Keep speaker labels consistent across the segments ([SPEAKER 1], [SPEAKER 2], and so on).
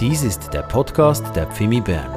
[SPEAKER 1] Dies ist der Podcast der Pfimi Bern.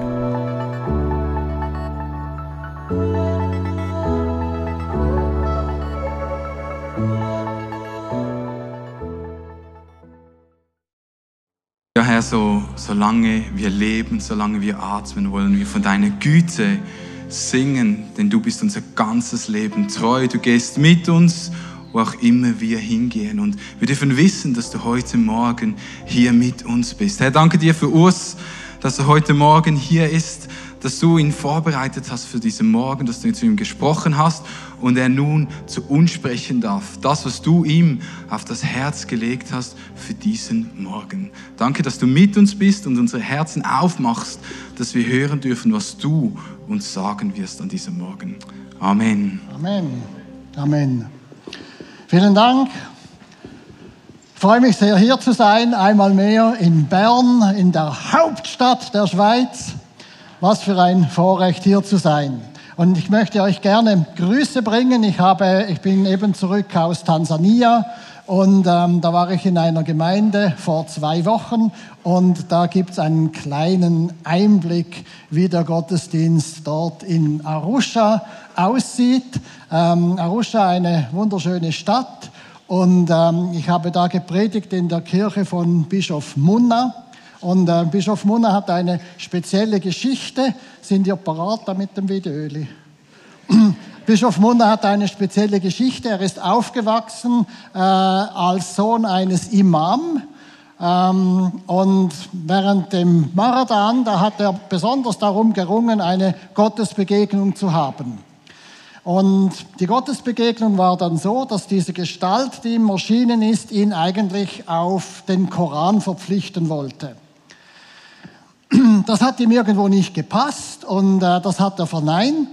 [SPEAKER 2] Ja, Herr, so, solange wir leben, solange wir atmen, wollen wir von deiner Güte singen, denn du bist unser ganzes Leben treu. Du gehst mit uns, wo auch immer wir hingehen. Und wir dürfen wissen, dass du heute Morgen hier mit uns bist. Herr, danke dir für Urs, dass er heute Morgen hier ist, dass du ihn vorbereitet hast für diesen Morgen, dass du zu ihm gesprochen hast und er nun zu uns sprechen darf. Das, was du ihm auf das Herz gelegt hast für diesen Morgen. Danke, dass du mit uns bist und unsere Herzen aufmachst, dass wir hören dürfen, was du uns sagen wirst an diesem Morgen. Amen.
[SPEAKER 3] Amen. Amen. Vielen Dank. Ich freue mich sehr, hier zu sein, einmal mehr in Bern, in der Hauptstadt der Schweiz. Was für ein Vorrecht, hier zu sein. Und ich möchte euch gerne Grüße bringen. Ich, habe, ich bin eben zurück aus Tansania und ähm, da war ich in einer Gemeinde vor zwei Wochen und da gibt es einen kleinen Einblick, wie der Gottesdienst dort in Arusha aussieht. Ähm, Arusha, eine wunderschöne Stadt und ähm, ich habe da gepredigt in der Kirche von Bischof Munna. Und äh, Bischof Munna hat eine spezielle Geschichte. Sind ihr parat da mit dem Videoöli? Bischof Munna hat eine spezielle Geschichte. Er ist aufgewachsen äh, als Sohn eines Imam. Ähm, und während dem Marathon, da hat er besonders darum gerungen, eine Gottesbegegnung zu haben. Und die Gottesbegegnung war dann so, dass diese Gestalt, die ihm erschienen ist, ihn eigentlich auf den Koran verpflichten wollte. Das hat ihm irgendwo nicht gepasst und äh, das hat er verneint.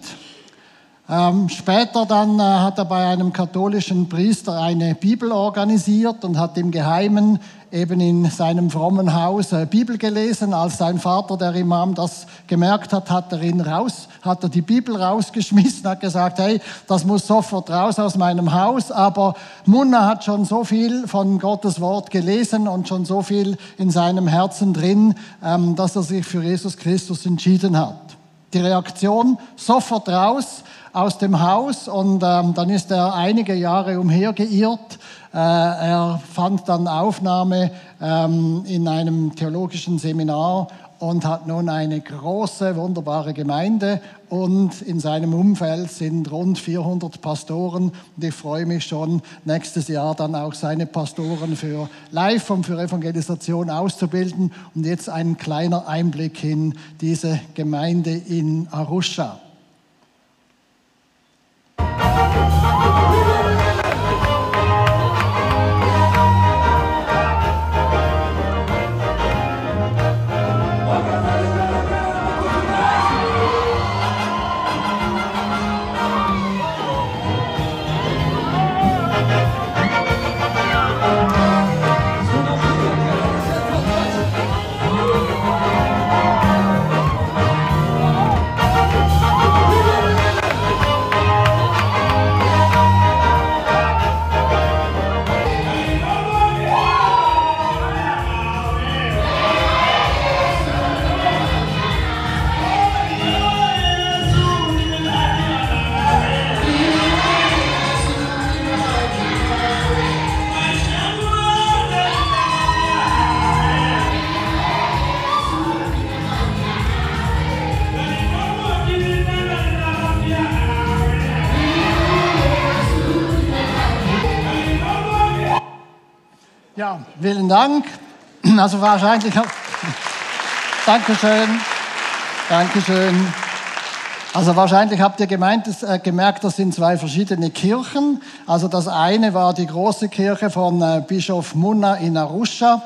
[SPEAKER 3] Ähm, später dann äh, hat er bei einem katholischen Priester eine Bibel organisiert und hat im Geheimen eben in seinem frommen Haus äh, Bibel gelesen. Als sein Vater, der Imam, das gemerkt hat, hat er ihn raus, hat er die Bibel rausgeschmissen, hat gesagt, hey, das muss sofort raus aus meinem Haus. Aber Munna hat schon so viel von Gottes Wort gelesen und schon so viel in seinem Herzen drin, ähm, dass er sich für Jesus Christus entschieden hat. Die Reaktion sofort raus aus dem Haus und ähm, dann ist er einige Jahre umhergeirrt. Äh, er fand dann Aufnahme ähm, in einem theologischen Seminar und hat nun eine große, wunderbare Gemeinde und in seinem Umfeld sind rund 400 Pastoren und ich freue mich schon, nächstes Jahr dann auch seine Pastoren für Live und für Evangelisation auszubilden und jetzt ein kleiner Einblick in diese Gemeinde in Arusha. Ja, Dank. Also wahrscheinlich. Dankeschön. Dankeschön. Also wahrscheinlich habt ihr gemeint, das, äh, gemerkt, das sind zwei verschiedene Kirchen. Also das eine war die große Kirche von äh, Bischof Munna in Arusha.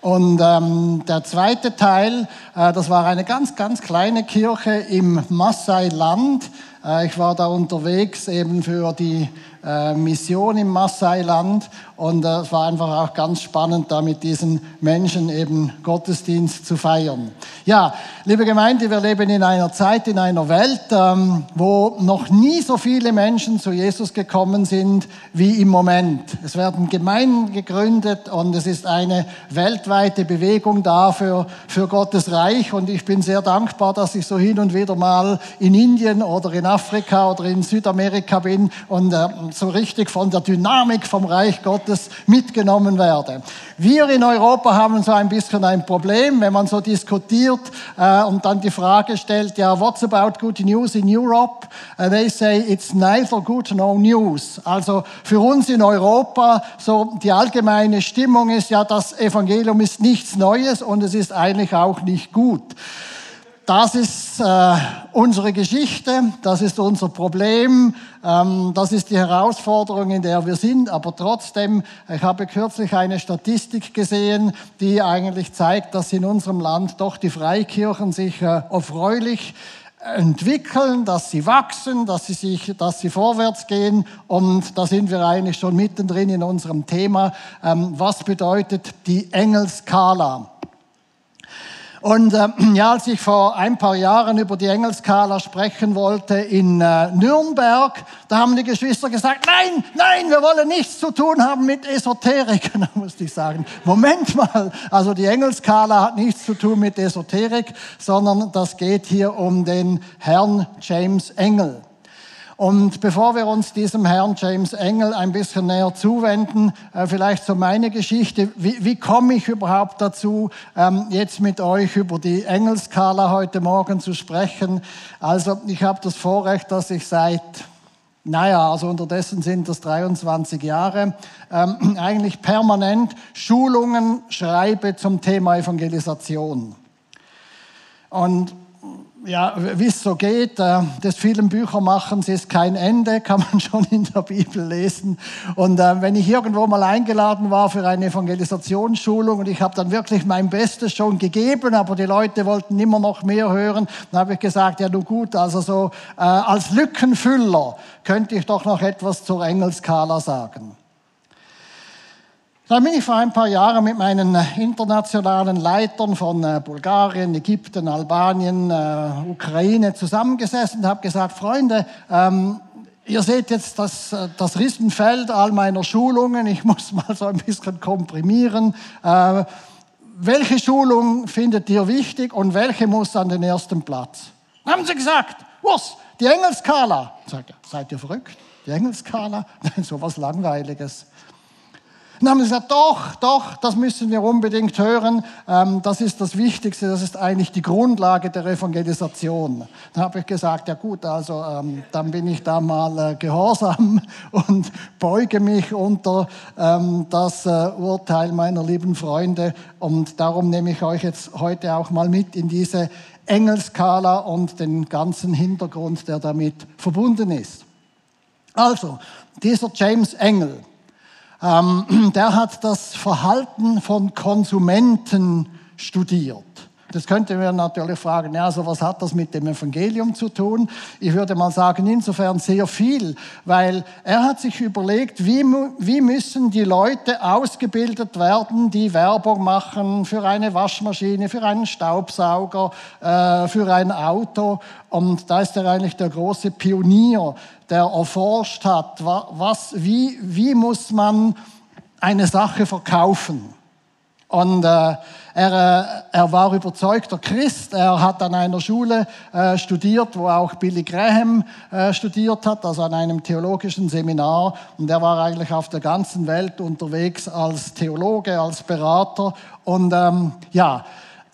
[SPEAKER 3] Und ähm, der zweite Teil, äh, das war eine ganz, ganz kleine Kirche im Maasai-Land. Äh, ich war da unterwegs eben für die äh, Mission im Maasai-Land und äh, es war einfach auch ganz spannend, da mit diesen Menschen eben Gottesdienst zu feiern. Ja, liebe Gemeinde, wir leben in einer Zeit, in einer Welt, ähm, wo noch nie so viele Menschen zu Jesus gekommen sind wie im Moment. Es werden Gemeinden gegründet und es ist eine weltweite Bewegung da für, Gottes Reich und ich bin sehr dankbar, dass ich so hin und wieder mal in Indien oder in Afrika oder in Südamerika bin und äh, so richtig von der Dynamik vom Reich Gottes mitgenommen werde. Wir in Europa haben so ein bisschen ein Problem, wenn man so diskutiert äh, und dann die Frage stellt, ja, what's about good news in Europe? Uh, they say it's neither good nor news. Also für uns in Europa, so die allgemeine Stimmung ist ja, das Evangelium ist nichts Neues und es ist eigentlich auch nicht gut. Das ist äh, unsere Geschichte, das ist unser Problem, ähm, das ist die Herausforderung, in der wir sind. Aber trotzdem, ich habe kürzlich eine Statistik gesehen, die eigentlich zeigt, dass in unserem Land doch die Freikirchen sich äh, erfreulich entwickeln, dass sie wachsen, dass sie, sich, dass sie vorwärts gehen. Und da sind wir eigentlich schon mittendrin in unserem Thema. Ähm, was bedeutet die Engelskala? Und äh, ja, als ich vor ein paar Jahren über die Engelskala sprechen wollte in äh, Nürnberg, da haben die Geschwister gesagt, nein, nein, wir wollen nichts zu tun haben mit Esoterik. Da musste ich sagen, Moment mal, also die Engelskala hat nichts zu tun mit Esoterik, sondern das geht hier um den Herrn James Engel. Und bevor wir uns diesem Herrn James Engel ein bisschen näher zuwenden, äh, vielleicht so meine Geschichte. Wie, wie komme ich überhaupt dazu, ähm, jetzt mit euch über die Engelskala heute Morgen zu sprechen? Also ich habe das Vorrecht, dass ich seit naja, also unterdessen sind das 23 Jahre, ähm, eigentlich permanent Schulungen schreibe zum Thema Evangelisation. Und ja, wie es so geht, äh, des vielen Büchermachens ist kein Ende, kann man schon in der Bibel lesen. Und äh, wenn ich irgendwo mal eingeladen war für eine Evangelisationsschulung und ich habe dann wirklich mein Bestes schon gegeben, aber die Leute wollten immer noch mehr hören, dann habe ich gesagt, ja, du gut, also so äh, als Lückenfüller könnte ich doch noch etwas zur Engelskala sagen. Dann bin ich vor ein paar Jahren mit meinen äh, internationalen Leitern von äh, Bulgarien, Ägypten, Albanien, äh, Ukraine zusammengesessen und habe gesagt, Freunde, ähm, ihr seht jetzt das, das Riesenfeld all meiner Schulungen. Ich muss mal so ein bisschen komprimieren. Äh, welche Schulung findet ihr wichtig und welche muss an den ersten Platz? Dann haben sie gesagt, was? Die Engelskala. Sag, seid ihr verrückt? Die Engelskala? Nein, so was Langweiliges. Dann haben sie gesagt, doch, doch, das müssen wir unbedingt hören. Ähm, das ist das Wichtigste, das ist eigentlich die Grundlage der Evangelisation. Dann habe ich gesagt, ja gut, also ähm, dann bin ich da mal äh, gehorsam und beuge mich unter ähm, das äh, Urteil meiner lieben Freunde. Und darum nehme ich euch jetzt heute auch mal mit in diese Engelskala und den ganzen Hintergrund, der damit verbunden ist. Also, dieser James Engel, ähm, der hat das Verhalten von Konsumenten studiert. Das könnte man natürlich fragen, ja, also was hat das mit dem Evangelium zu tun? Ich würde mal sagen, insofern sehr viel, weil er hat sich überlegt, wie, wie müssen die Leute ausgebildet werden, die Werbung machen für eine Waschmaschine, für einen Staubsauger, äh, für ein Auto. Und da ist er eigentlich der große Pionier, der erforscht hat, was, wie, wie muss man eine Sache verkaufen. Und äh, er, äh, er war überzeugter Christ. Er hat an einer Schule äh, studiert, wo auch Billy Graham äh, studiert hat, also an einem theologischen Seminar. Und er war eigentlich auf der ganzen Welt unterwegs als Theologe, als Berater. Und ähm, ja,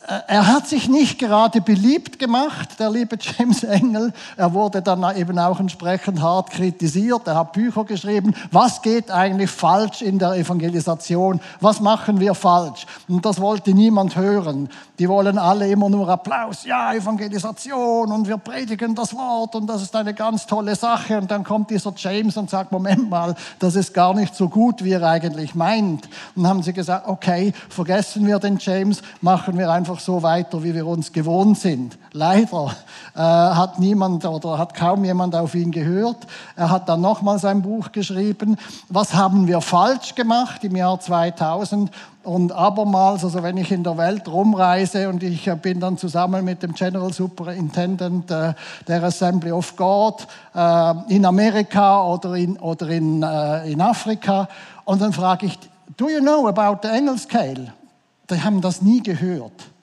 [SPEAKER 3] er hat sich nicht gerade beliebt gemacht, der liebe James Engel. Er wurde dann eben auch entsprechend hart kritisiert. Er hat Bücher geschrieben. Was geht eigentlich falsch in der Evangelisation? Was machen wir falsch? Und das wollte niemand hören. Die wollen alle immer nur Applaus. Ja, Evangelisation und wir predigen das Wort und das ist eine ganz tolle Sache. Und dann kommt dieser James und sagt, Moment mal, das ist gar nicht so gut, wie er eigentlich meint. Und haben sie gesagt, okay, vergessen wir den James, machen wir einfach einfach so weiter, wie wir uns gewohnt sind. Leider äh, hat niemand oder hat kaum jemand auf ihn gehört. Er hat dann nochmals ein Buch geschrieben. Was haben wir falsch gemacht im Jahr 2000? Und abermals, also wenn ich in der Welt rumreise und ich bin dann zusammen mit dem General Superintendent äh, der Assembly of God äh, in Amerika oder in, oder in, äh, in Afrika und dann frage ich, do you know about the Engel Scale? Die haben das nie gehört.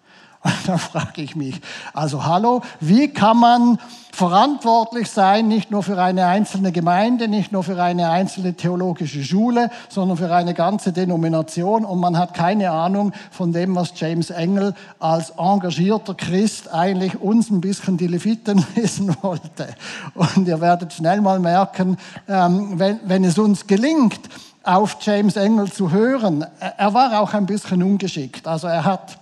[SPEAKER 3] Und dann frage ich mich, also hallo, wie kann man verantwortlich sein, nicht nur für eine einzelne Gemeinde, nicht nur für eine einzelne theologische Schule, sondern für eine ganze Denomination und man hat keine Ahnung von dem, was James Engel als engagierter Christ eigentlich uns ein bisschen die Leviten lesen wollte. Und ihr werdet schnell mal merken, ähm, wenn, wenn es uns gelingt, auf James Engel zu hören, er war auch ein bisschen ungeschickt. Also er hat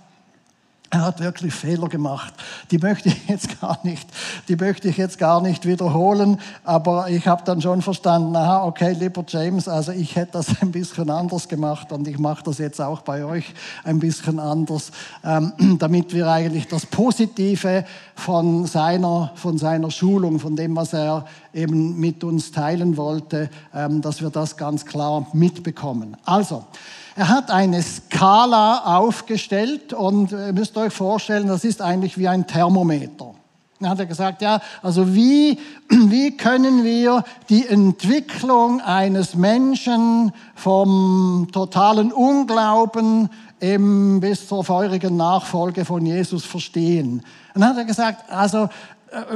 [SPEAKER 3] er hat wirklich Fehler gemacht. Die möchte ich jetzt gar nicht, die möchte ich jetzt gar nicht wiederholen. Aber ich habe dann schon verstanden, aha, okay, lieber James, also ich hätte das ein bisschen anders gemacht und ich mache das jetzt auch bei euch ein bisschen anders, ähm, damit wir eigentlich das Positive von seiner, von seiner Schulung, von dem, was er eben mit uns teilen wollte, ähm, dass wir das ganz klar mitbekommen. Also, er hat eine Skala aufgestellt und ihr müsst euch vorstellen, das ist eigentlich wie ein Thermometer. Dann hat er gesagt, ja, also wie, wie können wir die Entwicklung eines Menschen vom totalen Unglauben eben bis zur feurigen Nachfolge von Jesus verstehen? Dann hat er gesagt, also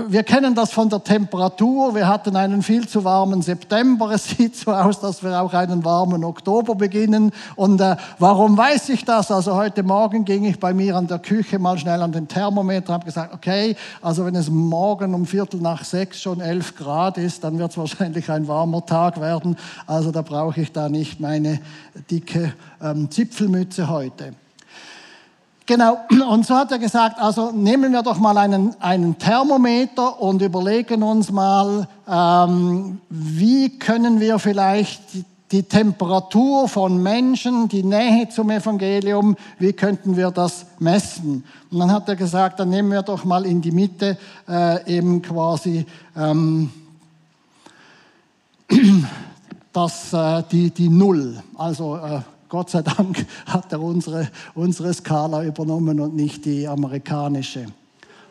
[SPEAKER 3] wir kennen das von der Temperatur. Wir hatten einen viel zu warmen September. Es sieht so aus, dass wir auch einen warmen Oktober beginnen. Und äh, warum weiß ich das? Also heute Morgen ging ich bei mir an der Küche mal schnell an den Thermometer, habe gesagt, okay, also wenn es morgen um Viertel nach sechs schon elf Grad ist, dann wird es wahrscheinlich ein warmer Tag werden. Also da brauche ich da nicht meine dicke ähm, Zipfelmütze heute. Genau, und so hat er gesagt, also nehmen wir doch mal einen, einen Thermometer und überlegen uns mal, ähm, wie können wir vielleicht die, Temperatur von Menschen, die Nähe zum Evangelium, wie könnten wir das messen? Und dann hat er gesagt, dann nehmen wir doch mal in die Mitte äh, eben quasi ähm, das, äh, die, die Null, also äh, Gott sei Dank hat er unsere, unsere Skala übernommen und nicht die amerikanische.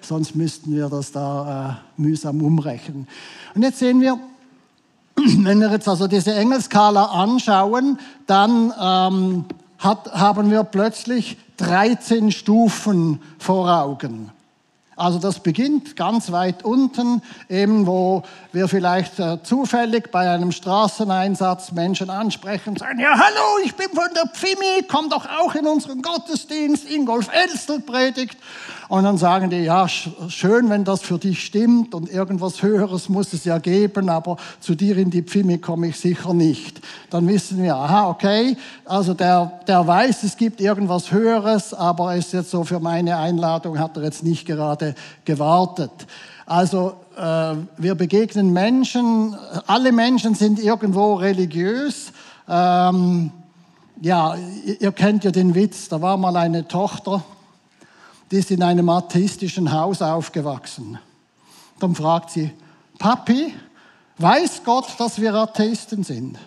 [SPEAKER 3] Sonst müssten wir das da äh, mühsam umrechnen. Und jetzt sehen wir, wenn wir jetzt also diese Engelskala anschauen, dann ähm, hat, haben wir plötzlich 13 Stufen vor Augen. Also das beginnt ganz weit unten, eben wo wir vielleicht äh, zufällig bei einem Straßeneinsatz Menschen ansprechen und sagen, ja hallo, ich bin von der Pfimi, komm doch auch in unseren Gottesdienst, Ingolf Elstel predigt. Und dann sagen die, ja, schön, wenn das für dich stimmt und irgendwas Höheres muss es ja geben, aber zu dir in die Pfimi komme ich sicher nicht. Dann wissen wir, aha, okay, also der, der weiß, es gibt irgendwas Höheres, aber ist jetzt so für meine Einladung, hat er jetzt nicht gerade gewartet. Also äh, wir begegnen Menschen, alle Menschen sind irgendwo religiös. Ähm, ja, ihr kennt ja den Witz, da war mal eine Tochter, die ist in einem atheistischen Haus aufgewachsen. Dann fragt sie, Papi, weiß Gott, dass wir Atheisten sind?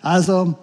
[SPEAKER 3] Also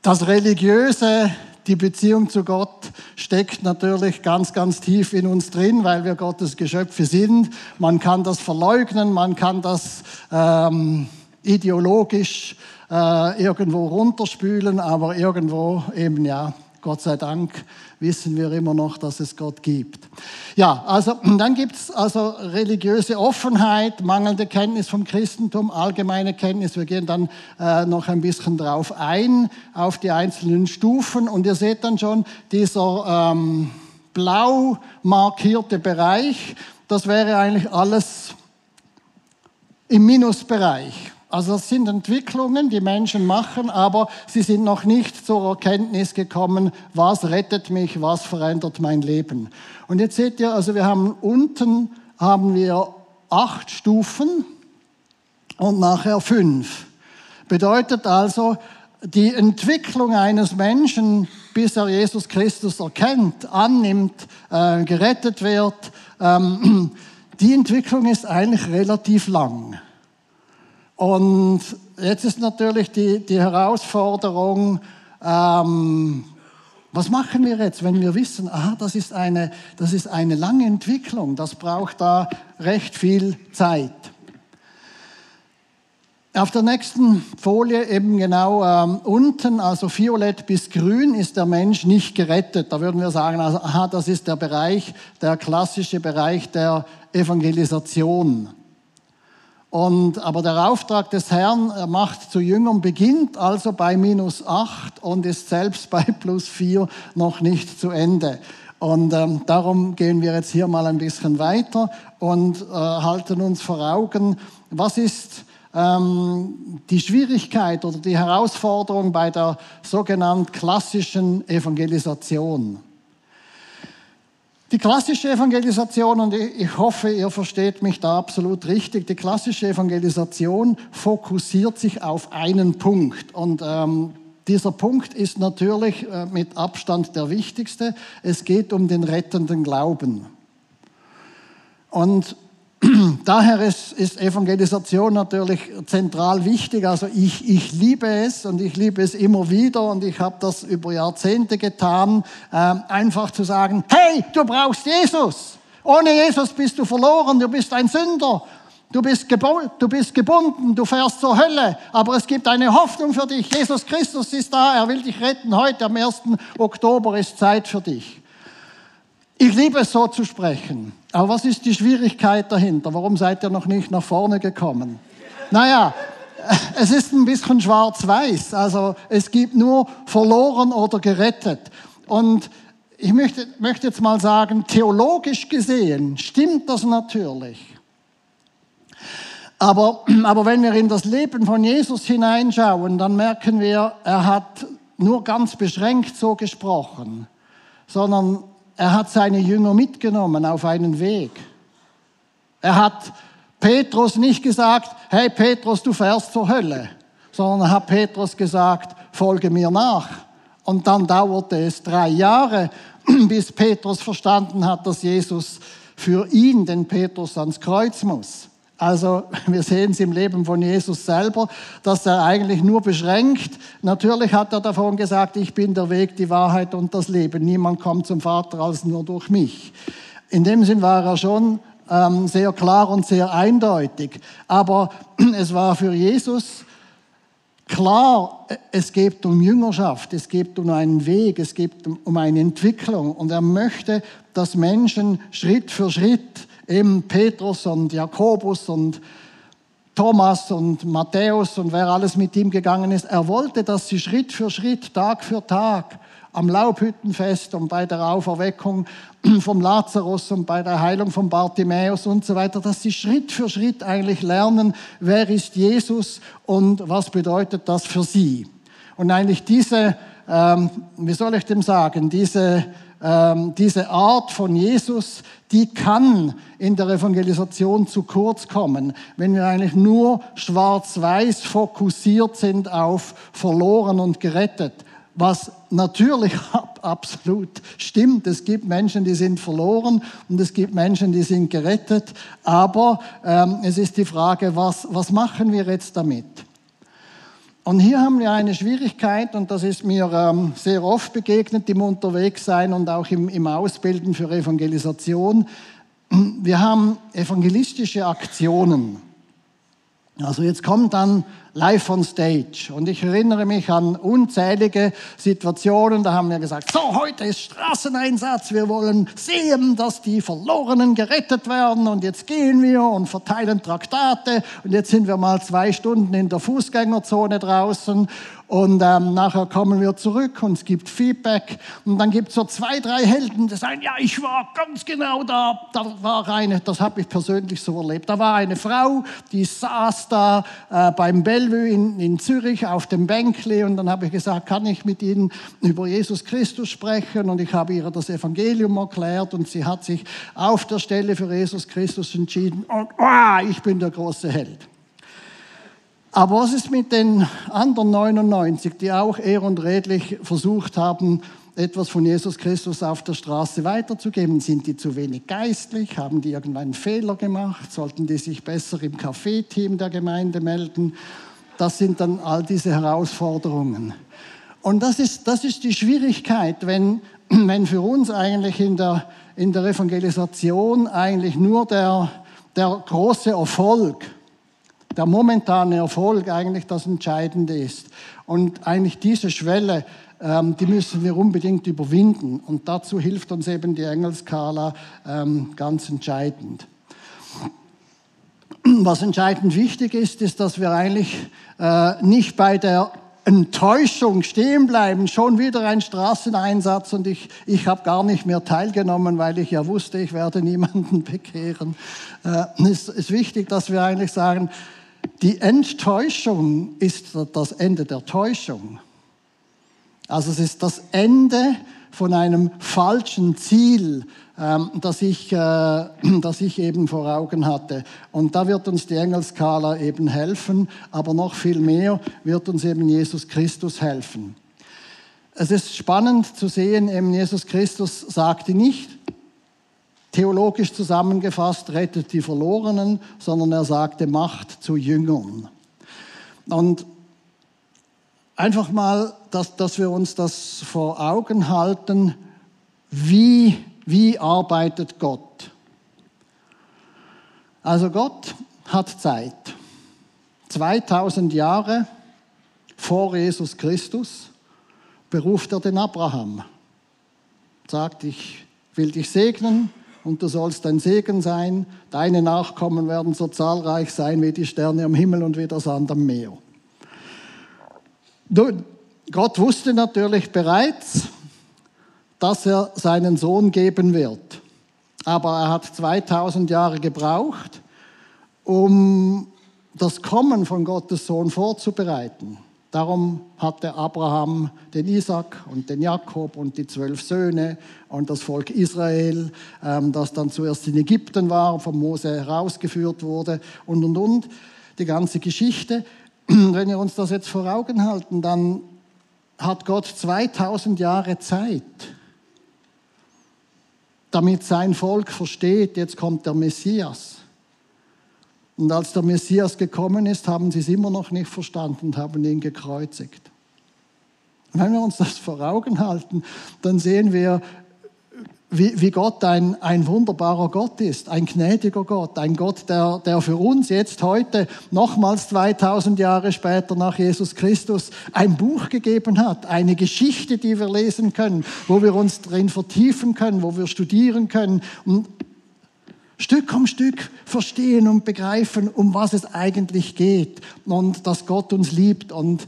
[SPEAKER 3] das Religiöse, die Beziehung zu Gott steckt natürlich ganz, ganz tief in uns drin, weil wir Gottes Geschöpfe sind. Man kann das verleugnen, man kann das ähm, ideologisch äh, irgendwo runterspülen, aber irgendwo eben ja, Gott sei Dank wissen wir immer noch, dass es Gott gibt. Ja, also dann gibt es also religiöse Offenheit, mangelnde Kenntnis vom Christentum, allgemeine Kenntnis. Wir gehen dann äh, noch ein bisschen drauf ein, auf die einzelnen Stufen. Und ihr seht dann schon, dieser ähm, blau markierte Bereich, das wäre eigentlich alles im Minusbereich. Also das sind Entwicklungen, die Menschen machen, aber sie sind noch nicht zur Erkenntnis gekommen, was rettet mich, was verändert mein Leben. Und jetzt seht ihr, also wir haben unten haben wir acht Stufen und nachher fünf. Bedeutet also, die Entwicklung eines Menschen, bis er Jesus Christus erkennt, annimmt, äh, gerettet wird, ähm, die Entwicklung ist eigentlich relativ lang. Und jetzt ist natürlich die, die Herausforderung, ähm, was machen wir jetzt, wenn wir wissen, aha, das ist, eine, das ist eine lange Entwicklung, das braucht da recht viel Zeit. Auf der nächsten Folie eben genau ähm, unten, also violett bis grün, ist der Mensch nicht gerettet. Da würden wir sagen, also, aha, das ist der Bereich, der klassische Bereich der Evangelisation. Und, aber der Auftrag des Herrn er macht zu Jüngern beginnt also bei minus acht und ist selbst bei plus vier noch nicht zu Ende. Und ähm, darum gehen wir jetzt hier mal ein bisschen weiter und äh, halten uns vor Augen, was ist ähm, die Schwierigkeit oder die Herausforderung bei der sogenannten klassischen Evangelisation. Die klassische Evangelisation, und ich hoffe, ihr versteht mich da absolut richtig, die klassische Evangelisation fokussiert sich auf einen Punkt. Und ähm, dieser Punkt ist natürlich äh, mit Abstand der wichtigste. Es geht um den rettenden Glauben. Und daher ist, ist, Evangelisation natürlich zentral wichtig. Also ich, ich liebe es und ich liebe es immer wieder und ich habe das über Jahrzehnte getan, äh, einfach zu sagen, hey, du brauchst Jesus. Ohne Jesus bist du verloren, du bist ein Sünder. Du bist, du bist gebunden, du fährst zur Hölle, aber es gibt eine Hoffnung für dich. Jesus Christus ist da, er will dich retten. Heute am 1. Oktober ist Zeit für dich. Ich liebe es so zu sprechen. Aber was ist die Schwierigkeit dahinter? Warum seid ihr noch nicht nach vorne gekommen? Naja, es ist ein bisschen schwarz-weiß. Also es gibt nur verloren oder gerettet. Und ich möchte, möchte jetzt mal sagen, theologisch gesehen stimmt das natürlich. Aber, aber wenn wir in das Leben von Jesus hineinschauen, dann merken wir, er hat nur ganz beschränkt so gesprochen, sondern er hat seine Jünger mitgenommen auf einen Weg. Er hat Petrus nicht gesagt, hey Petrus, du fährst zur Hölle, sondern er hat Petrus gesagt, folge mir nach. Und dann dauerte es drei Jahre, bis Petrus verstanden hat, dass Jesus für ihn, den Petrus, ans Kreuz muss. Also wir sehen es im Leben von Jesus selber, dass er eigentlich nur beschränkt. Natürlich hat er davon gesagt, ich bin der Weg, die Wahrheit und das Leben. Niemand kommt zum Vater als nur durch mich. In dem Sinn war er schon ähm, sehr klar und sehr eindeutig. Aber es war für Jesus klar, es geht um Jüngerschaft, es geht um einen Weg, es geht um eine Entwicklung. Und er möchte, dass Menschen Schritt für Schritt eben Petrus und Jakobus und Thomas und Matthäus und wer alles mit ihm gegangen ist. Er wollte, dass sie Schritt für Schritt, Tag für Tag am Laubhüttenfest und bei der Auferweckung vom Lazarus und bei der Heilung von Bartimäus und so weiter, dass sie Schritt für Schritt eigentlich lernen, wer ist Jesus und was bedeutet das für sie. Und eigentlich diese, ähm, wie soll ich dem sagen, diese ähm, diese Art von Jesus, die kann in der Evangelisation zu kurz kommen, wenn wir eigentlich nur schwarz-weiß fokussiert sind auf verloren und gerettet. Was natürlich absolut stimmt. Es gibt Menschen, die sind verloren und es gibt Menschen, die sind gerettet. Aber ähm, es ist die Frage, was, was machen wir jetzt damit? Und hier haben wir eine Schwierigkeit, und das ist mir ähm, sehr oft begegnet im Unterwegssein und auch im, im Ausbilden für Evangelisation. Wir haben evangelistische Aktionen. Also jetzt kommt dann live on stage. Und ich erinnere mich an unzählige Situationen, da haben wir gesagt, so, heute ist Straßeneinsatz, wir wollen sehen, dass die Verlorenen gerettet werden und jetzt gehen wir und verteilen Traktate und jetzt sind wir mal zwei Stunden in der Fußgängerzone draußen und ähm, nachher kommen wir zurück und es gibt Feedback. Und dann gibt es so zwei, drei Helden, die sagen, ja, ich war ganz genau da. Da war eine, das habe ich persönlich so erlebt, da war eine Frau, die saß da äh, beim Bellevue in, in Zürich auf dem Bänkli und dann habe ich gesagt, kann ich mit Ihnen über Jesus Christus sprechen? Und ich habe ihr das Evangelium erklärt und sie hat sich auf der Stelle für Jesus Christus entschieden. Und oh, ich bin der große Held. Aber was ist mit den anderen 99, die auch ehr und redlich versucht haben, etwas von Jesus Christus auf der Straße weiterzugeben? Sind die zu wenig geistlich? Haben die irgendeinen Fehler gemacht? Sollten die sich besser im Kaffeeteam der Gemeinde melden? Das sind dann all diese Herausforderungen. Und das ist, das ist die Schwierigkeit, wenn, wenn für uns eigentlich in der, in der Evangelisation eigentlich nur der, der große Erfolg, der momentane Erfolg eigentlich das Entscheidende ist. Und eigentlich diese Schwelle, ähm, die müssen wir unbedingt überwinden. Und dazu hilft uns eben die Engelskala ähm, ganz entscheidend. Was entscheidend wichtig ist, ist, dass wir eigentlich äh, nicht bei der Enttäuschung stehen bleiben, schon wieder ein Straßeneinsatz und ich, ich habe gar nicht mehr teilgenommen, weil ich ja wusste, ich werde niemanden bekehren. Äh, es ist wichtig, dass wir eigentlich sagen, die Enttäuschung ist das Ende der Täuschung. Also es ist das Ende von einem falschen Ziel, ähm, das, ich, äh, das ich eben vor Augen hatte. Und da wird uns die Engelskala eben helfen, aber noch viel mehr wird uns eben Jesus Christus helfen. Es ist spannend zu sehen, eben Jesus Christus sagte nicht, theologisch zusammengefasst, rettet die Verlorenen, sondern er sagte, macht zu Jüngern. Und einfach mal, dass, dass wir uns das vor Augen halten, wie, wie arbeitet Gott. Also Gott hat Zeit. 2000 Jahre vor Jesus Christus beruft er den Abraham. Sagt, ich will dich segnen, und du sollst ein Segen sein. Deine Nachkommen werden so zahlreich sein wie die Sterne am Himmel und wie der Sand am Meer. Gott wusste natürlich bereits, dass er seinen Sohn geben wird. Aber er hat 2000 Jahre gebraucht, um das Kommen von Gottes Sohn vorzubereiten. Darum hatte Abraham den Isaac und den Jakob und die zwölf Söhne und das Volk Israel, ähm, das dann zuerst in Ägypten war, von Mose herausgeführt wurde und und und. Die ganze Geschichte. Wenn wir uns das jetzt vor Augen halten, dann hat Gott 2000 Jahre Zeit, damit sein Volk versteht, jetzt kommt der Messias. Und als der Messias gekommen ist, haben sie es immer noch nicht verstanden und haben ihn gekreuzigt. wenn wir uns das vor Augen halten, dann sehen wir, wie, wie Gott ein, ein wunderbarer Gott ist, ein gnädiger Gott, ein Gott, der, der für uns jetzt heute, nochmals 2000 Jahre später nach Jesus Christus, ein Buch gegeben hat, eine Geschichte, die wir lesen können, wo wir uns drin vertiefen können, wo wir studieren können. Und Stück um Stück verstehen und begreifen, um was es eigentlich geht und dass Gott uns liebt und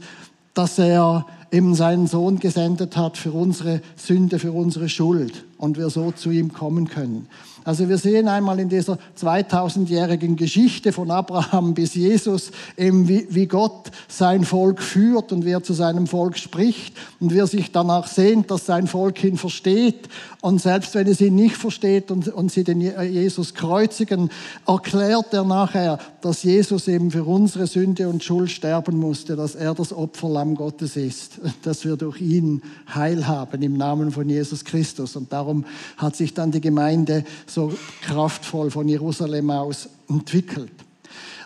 [SPEAKER 3] dass er eben seinen Sohn gesendet hat für unsere Sünde, für unsere Schuld und wir so zu ihm kommen können. Also wir sehen einmal in dieser 2000-jährigen Geschichte von Abraham bis Jesus, eben wie, Gott sein Volk führt und wie er zu seinem Volk spricht und wie er sich danach sehnt, dass sein Volk ihn versteht. Und selbst wenn es ihn nicht versteht und, und sie den Jesus kreuzigen, erklärt er nachher, dass Jesus eben für unsere Sünde und Schuld sterben musste, dass er das Opferlamm Gottes ist, dass wir durch ihn Heil haben im Namen von Jesus Christus. Und darum hat sich dann die Gemeinde so kraftvoll von Jerusalem aus entwickelt.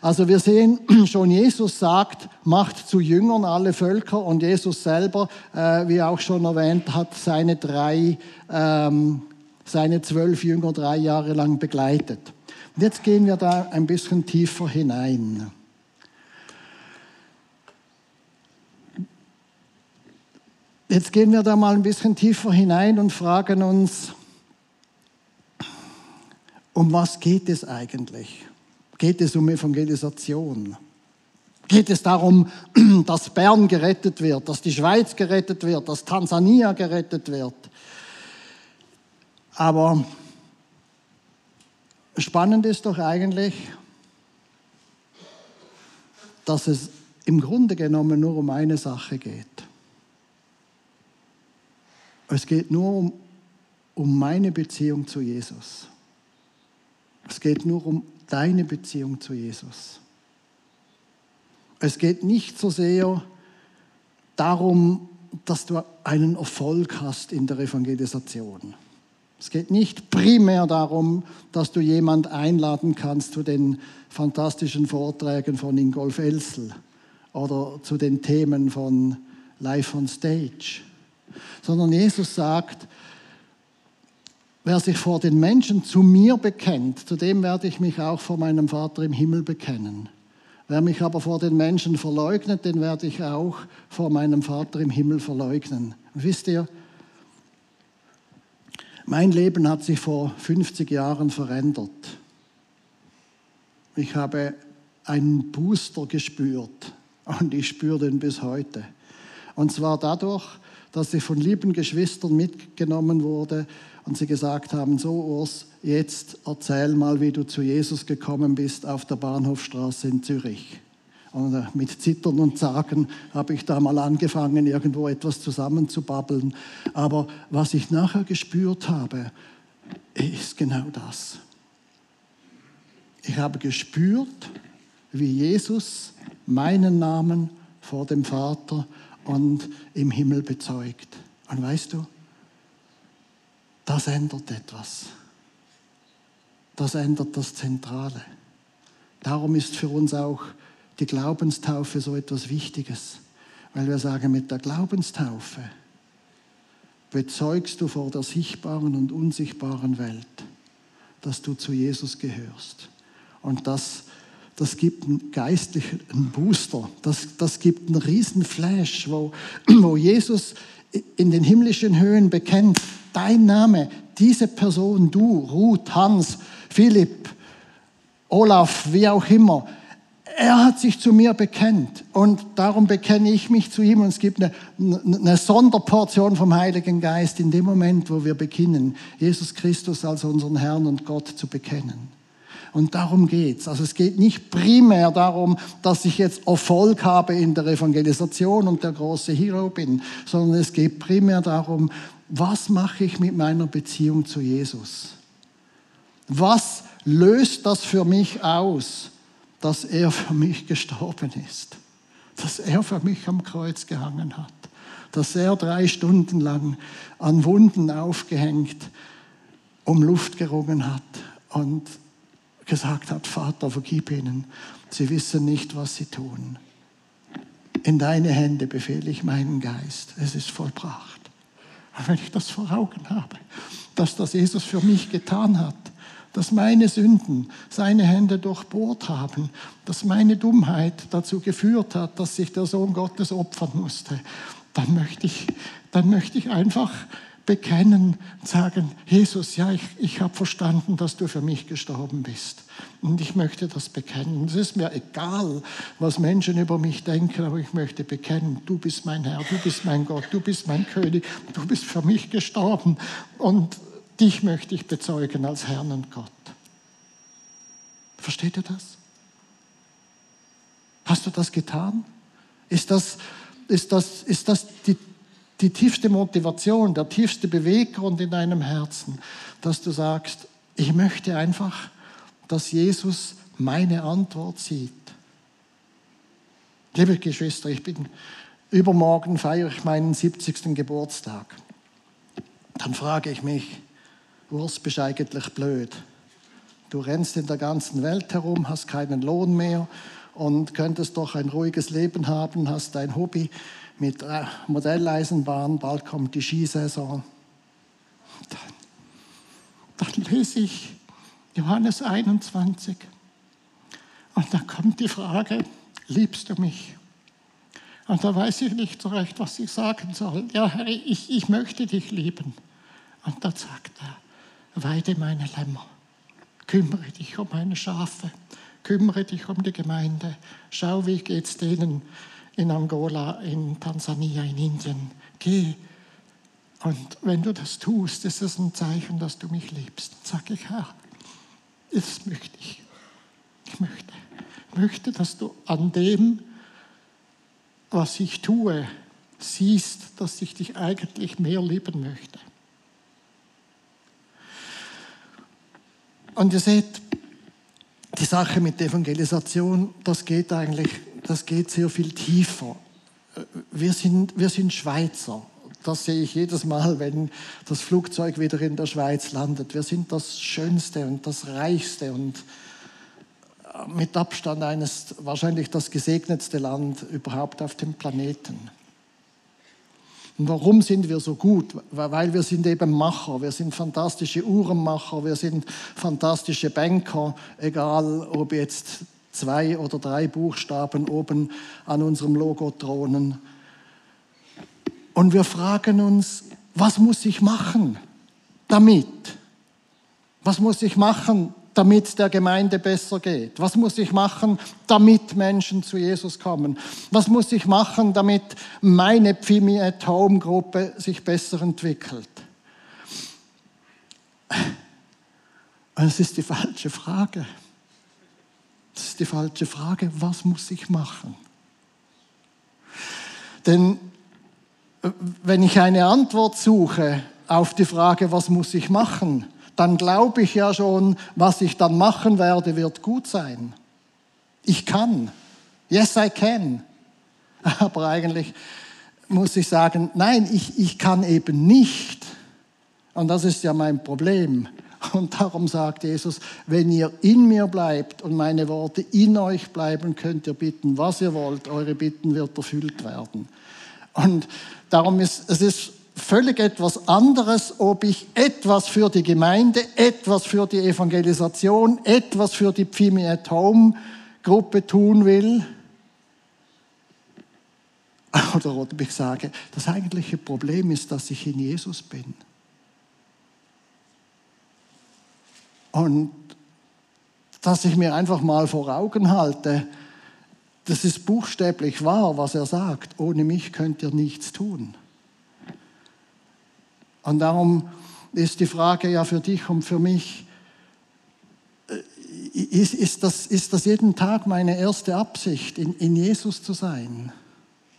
[SPEAKER 3] Also wir sehen schon, Jesus sagt, macht zu Jüngern alle Völker und Jesus selber, äh, wie auch schon erwähnt, hat seine drei, ähm, seine zwölf Jünger drei Jahre lang begleitet. Und jetzt gehen wir da ein bisschen tiefer hinein. Jetzt gehen wir da mal ein bisschen tiefer hinein und fragen uns, um was geht es eigentlich? Geht es um Evangelisation? Geht es darum, dass Bern gerettet wird, dass die Schweiz gerettet wird, dass Tansania gerettet wird? Aber spannend ist doch eigentlich, dass es im Grunde genommen nur um eine Sache geht. Es geht nur um, um meine Beziehung zu Jesus. Es geht nur um deine Beziehung zu Jesus. Es geht nicht so sehr darum, dass du einen Erfolg hast in der Evangelisation. Es geht nicht primär darum, dass du jemand einladen kannst zu den fantastischen Vorträgen von Ingolf Elsel oder zu den Themen von Life on Stage, sondern Jesus sagt, wer sich vor den Menschen zu mir bekennt, zu dem werde ich mich auch vor meinem Vater im Himmel bekennen. Wer mich aber vor den Menschen verleugnet, den werde ich auch vor meinem Vater im Himmel verleugnen. wisst ihr, mein Leben hat sich vor 50 Jahren verändert. Ich habe einen Booster gespürt und ich spüre den bis heute. Und zwar dadurch, dass ich von lieben Geschwistern mitgenommen wurde und sie gesagt haben, so Urs, jetzt erzähl mal, wie du zu Jesus gekommen bist auf der Bahnhofstraße in Zürich. Und äh, mit Zittern und Zagen habe ich da mal angefangen, irgendwo etwas zusammenzubabbeln. Aber was ich nachher gespürt habe, ist genau das. Ich habe gespürt, wie Jesus meinen Namen vor dem Vater und im Himmel bezeugt. Und weißt du, das ändert etwas. Das ändert das Zentrale. Darum ist für uns auch die Glaubenstaufe so etwas Wichtiges, weil wir sagen, mit der Glaubenstaufe bezeugst du vor der sichtbaren und unsichtbaren Welt, dass du zu Jesus gehörst. Und das das gibt einen geistlichen Booster, das, das gibt einen riesen Flash, wo, wo Jesus in den himmlischen Höhen bekennt, dein Name, diese Person, du, Ruth, Hans, Philipp, Olaf, wie auch immer, er hat sich zu mir bekennt und darum bekenne ich mich zu ihm und es gibt eine, eine, Sonderportion vom Heiligen Geist in dem Moment, wo wir beginnen, Jesus Christus als unseren Herrn und Gott zu bekennen. Und darum geht's. Also es geht nicht primär darum, dass ich jetzt Erfolg habe in der Evangelisation und der große Hero bin, sondern es geht primär darum, was mache ich mit meiner Beziehung zu Jesus? Was löst das für mich aus, dass er für mich gestorben ist? Dass er für mich am Kreuz gehangen hat? Dass er drei Stunden lang an Wunden aufgehängt um Luft gerungen hat und gesagt hat, Vater, vergib ihnen, sie wissen nicht, was sie tun. In deine Hände befehle ich meinen Geist, es ist vollbracht. Wenn ich das vor Augen habe, dass das Jesus für mich getan hat, dass meine Sünden seine Hände durchbohrt haben, dass meine Dummheit dazu geführt hat, dass sich der Sohn Gottes opfern musste, dann möchte ich, dann möchte ich einfach bekennen sagen, Jesus, ja, ich, ich habe verstanden, dass du für mich gestorben bist. Und ich möchte das bekennen. Es ist mir egal, was Menschen über mich denken, aber ich möchte bekennen, du bist mein Herr, du bist mein Gott, du bist mein König, du bist für mich gestorben. Und dich möchte ich bezeugen als Herrn und Gott. Versteht ihr das? Hast du das getan? Ist das, ist das, ist das die die tiefste Motivation, der tiefste Beweggrund in deinem Herzen, dass du sagst, ich möchte einfach, dass Jesus meine Antwort sieht. Liebe Geschwister, ich bin übermorgen feiere ich meinen 70. Geburtstag. Dann frage ich mich, Urs, bist eigentlich blöd? Du rennst in der ganzen Welt herum, hast keinen Lohn mehr und könntest doch ein ruhiges Leben haben, hast dein Hobby mit äh, Modelleisenbahn, bald kommt die Skisaison. Dann, dann lese ich Johannes 21 und dann kommt die Frage, liebst du mich? Und da weiß ich nicht so recht, was ich sagen soll. Ja, Herr, ich, ich möchte dich lieben. Und dann sagt er, weide meine Lämmer, kümmere dich um meine Schafe, kümmere dich um die Gemeinde, schau, wie geht es denen, in Angola, in Tansania, in Indien. Geh. Und wenn du das tust, ist es ein Zeichen, dass du mich liebst. Sag ich, Herr, das möchte ich. Ich möchte. Ich möchte, dass du an dem, was ich tue, siehst, dass ich dich eigentlich mehr lieben möchte. Und ihr seht, die Sache mit Evangelisation, das geht eigentlich das geht sehr viel tiefer. Wir sind, wir sind Schweizer. Das sehe ich jedes Mal, wenn das Flugzeug wieder in der Schweiz landet. Wir sind das schönste und das reichste und mit Abstand eines, wahrscheinlich das gesegnetste Land überhaupt auf dem Planeten. Und warum sind wir so gut? Weil wir sind eben Macher, wir sind fantastische Uhrenmacher, wir sind fantastische Banker, egal ob jetzt zwei oder drei Buchstaben oben an unserem Logo thronen. Und wir fragen uns, was muss ich machen damit? Was muss ich machen, damit der Gemeinde besser geht? Was muss ich machen, damit Menschen zu Jesus kommen? Was muss ich machen, damit meine Pfimi at Home Gruppe sich besser entwickelt? Und es ist die falsche Frage. Das ist die falsche Frage. Was muss ich machen? Denn äh, wenn ich eine Antwort suche auf die Frage, was muss ich machen, dann glaube ich ja schon, was ich dann machen werde, wird gut sein. Ich kann. Yes, I can. Aber eigentlich muss ich sagen, nein, ich, ich kann eben nicht. Und das ist ja mein Problem. Und darum sagt Jesus, wenn ihr in mir bleibt und meine Worte in euch bleiben, könnt ihr bitten, was ihr wollt. Eure Bitten wird erfüllt werden. Und darum ist es ist völlig etwas anderes, ob ich etwas für die Gemeinde, etwas für die Evangelisation, etwas für die Pfimi at Home Gruppe tun will. Oder ob ich sage, das eigentliche Problem ist, dass ich in Jesus bin. Und dass ich mir einfach mal vor Augen halte, das ist buchstäblich wahr, was er sagt. Ohne mich könnt ihr nichts tun. Und darum ist die Frage ja für dich und für mich, äh, ist, ist, das, ist das jeden Tag meine erste Absicht, in, in Jesus zu sein,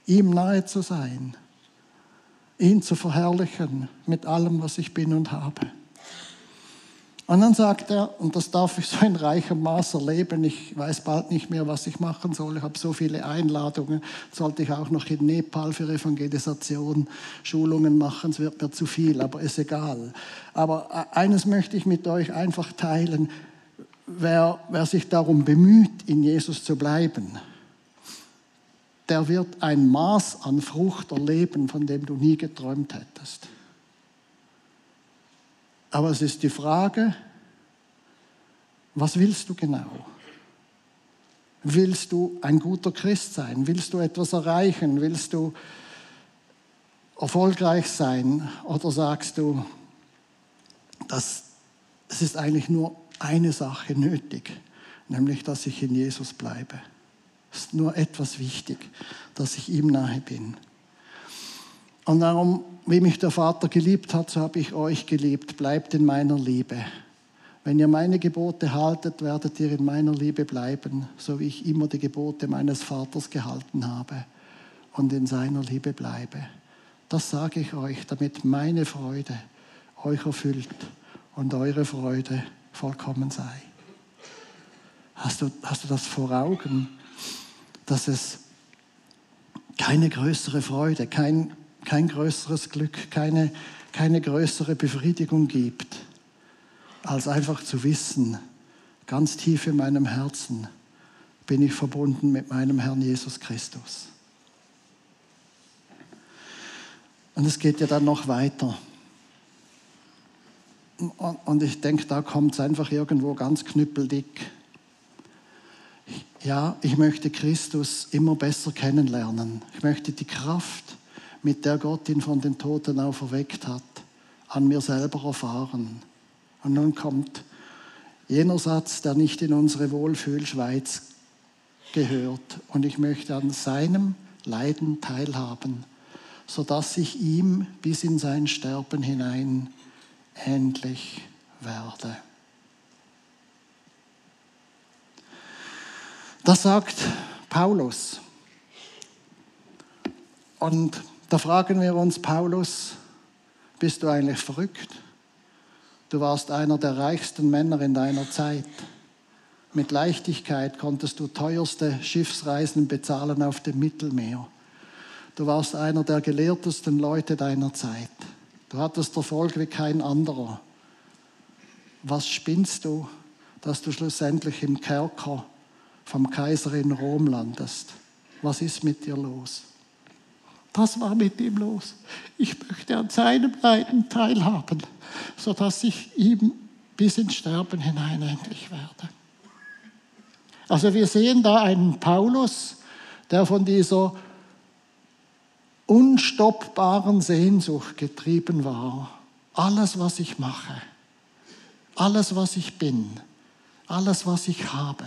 [SPEAKER 3] ihm nahe zu sein, ihn zu verherrlichen mit allem, was ich bin und habe? Und dann sagt er, und das darf ich so in reichem Maß erleben, ich weiß bald nicht mehr, was ich machen soll, ich habe so viele Einladungen, sollte ich auch noch in Nepal für Evangelisation Schulungen machen, es wird mir zu viel, aber ist egal. Aber eines möchte ich mit euch einfach teilen, wer, wer sich darum bemüht, in Jesus zu bleiben, der wird ein Maß an Frucht erleben, von dem du nie geträumt hättest. Aber es ist die Frage, was willst du genau? Willst du ein guter Christ sein? Willst du etwas erreichen? Willst du erfolgreich sein? Oder sagst du, dass es ist eigentlich nur eine Sache nötig, nämlich dass ich in Jesus bleibe. Es ist nur etwas wichtig, dass ich ihm nahe bin. Und darum, wie mich der Vater geliebt hat, so habe ich euch geliebt. Bleibt in meiner Liebe. Wenn ihr meine Gebote haltet, werdet ihr in meiner Liebe bleiben, so wie ich immer die Gebote meines Vaters gehalten habe und in seiner Liebe bleibe. Das sage ich euch, damit meine Freude euch erfüllt und eure Freude vollkommen sei. Hast du, hast du das vor Augen, dass es keine größere Freude, kein kein größeres Glück, keine, keine größere Befriedigung gibt, als einfach zu wissen, ganz tief in meinem Herzen bin ich verbunden mit meinem Herrn Jesus Christus. Und es geht ja dann noch weiter. Und ich denke, da kommt es einfach irgendwo ganz knüppeldick. Ja, ich möchte Christus immer besser kennenlernen. Ich möchte die Kraft mit der Gott ihn von den Toten auferweckt hat, an mir selber erfahren. Und nun kommt jener Satz, der nicht in unsere Wohlfühlschweiz gehört. Und ich möchte an seinem Leiden teilhaben, sodass ich ihm bis in sein Sterben hinein ähnlich werde. Das sagt Paulus. Und da fragen wir uns, Paulus, bist du eigentlich verrückt? Du warst einer der reichsten Männer in deiner Zeit. Mit Leichtigkeit konntest du teuerste Schiffsreisen bezahlen auf dem Mittelmeer. Du warst einer der gelehrtesten Leute deiner Zeit. Du hattest Erfolg wie kein anderer. Was spinnst du, dass du schlussendlich im Kerker vom Kaiser in Rom landest? Was ist mit dir los? Was war mit ihm los? Ich möchte an seinem Leiden teilhaben, sodass ich ihm bis ins Sterben hinein endlich werde. Also wir sehen da einen Paulus, der von dieser unstoppbaren Sehnsucht getrieben war. Alles, was ich mache, alles, was ich bin, alles, was ich habe,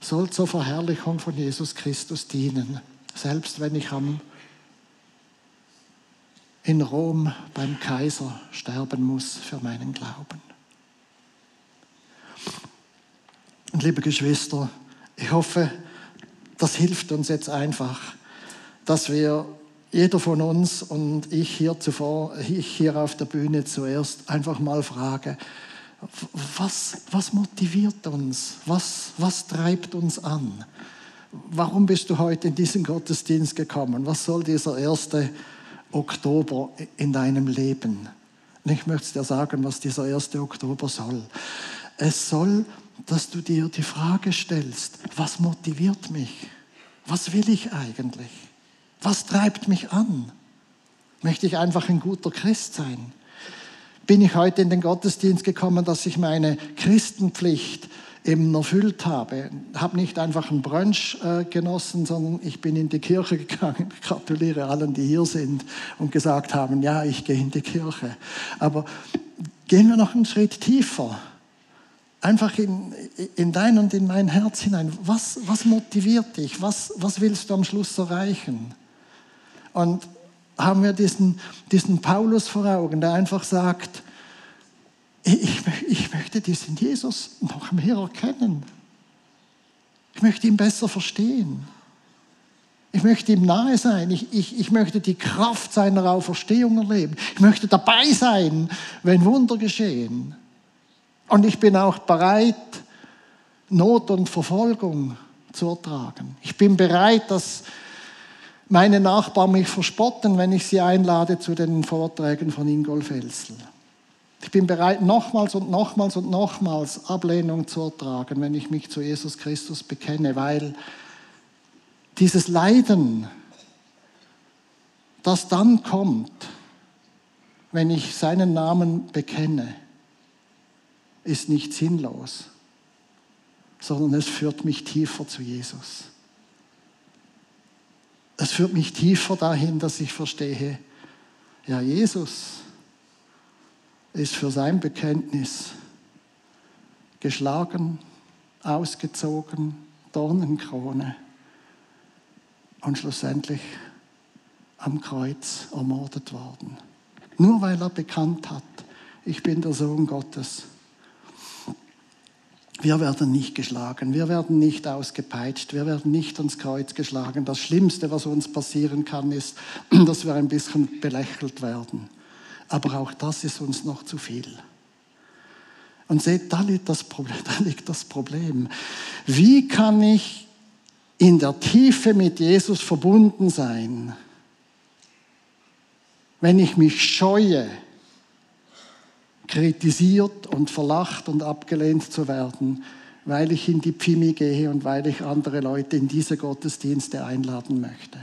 [SPEAKER 3] soll zur Verherrlichung von Jesus Christus dienen, selbst wenn ich am, in Rom beim Kaiser sterben muss für meinen Glauben. Und liebe Geschwister, ich hoffe, das hilft uns jetzt einfach, dass wir jeder von uns und ich hier zuvor, ich hier auf der Bühne zuerst einfach mal frage, was, was motiviert uns? Was, was treibt uns an? Warum bist du heute in diesen Gottesdienst gekommen? Was soll dieser 1. Oktober in deinem Leben? Und ich möchte dir sagen, was dieser 1. Oktober soll. Es soll, dass du dir die Frage stellst, was motiviert mich? Was will ich eigentlich? Was treibt mich an? Möchte ich einfach ein guter Christ sein? Bin ich heute in den Gottesdienst gekommen, dass ich meine Christenpflicht eben erfüllt habe. Habe nicht einfach einen Brunch äh, genossen, sondern ich bin in die Kirche gegangen. Ich gratuliere allen, die hier sind und gesagt haben, ja, ich gehe in die Kirche. Aber gehen wir noch einen Schritt tiefer einfach in, in dein und in mein Herz hinein. Was, was motiviert dich? Was, was willst du am Schluss erreichen? Und haben wir diesen, diesen Paulus vor Augen, der einfach sagt, ich, ich möchte diesen Jesus noch mehr erkennen. Ich möchte ihn besser verstehen. Ich möchte ihm nahe sein. Ich, ich, ich möchte die Kraft seiner Auferstehung erleben. Ich möchte dabei sein, wenn Wunder geschehen. Und ich bin auch bereit, Not und Verfolgung zu ertragen. Ich bin bereit, dass meine Nachbarn mich verspotten, wenn ich sie einlade zu den Vorträgen von Ingolf Elsel. Ich bin bereit, nochmals und nochmals und nochmals Ablehnung zu ertragen, wenn ich mich zu Jesus Christus bekenne, weil dieses Leiden, das dann kommt, wenn ich seinen Namen bekenne, ist nicht sinnlos, sondern es führt mich tiefer zu Jesus. Es führt mich tiefer dahin, dass ich verstehe, ja, Jesus ist für sein Bekenntnis geschlagen, ausgezogen, Dornenkrone und schlussendlich am Kreuz ermordet worden. Nur weil er bekannt hat, ich bin der Sohn Gottes wir werden nicht geschlagen, wir werden nicht ausgepeitscht, wir werden nicht ans Kreuz geschlagen. Das Schlimmste, was uns passieren kann, ist, dass wir ein bisschen belächelt werden. Aber auch das ist uns noch zu viel. Und seht, da liegt das Problem. Da liegt das Problem. Wie kann ich in der Tiefe mit Jesus verbunden sein, wenn ich mich scheue, kritisiert und verlacht und abgelehnt zu werden, weil ich in die Pfimi gehe und weil ich andere Leute in diese Gottesdienste einladen möchte.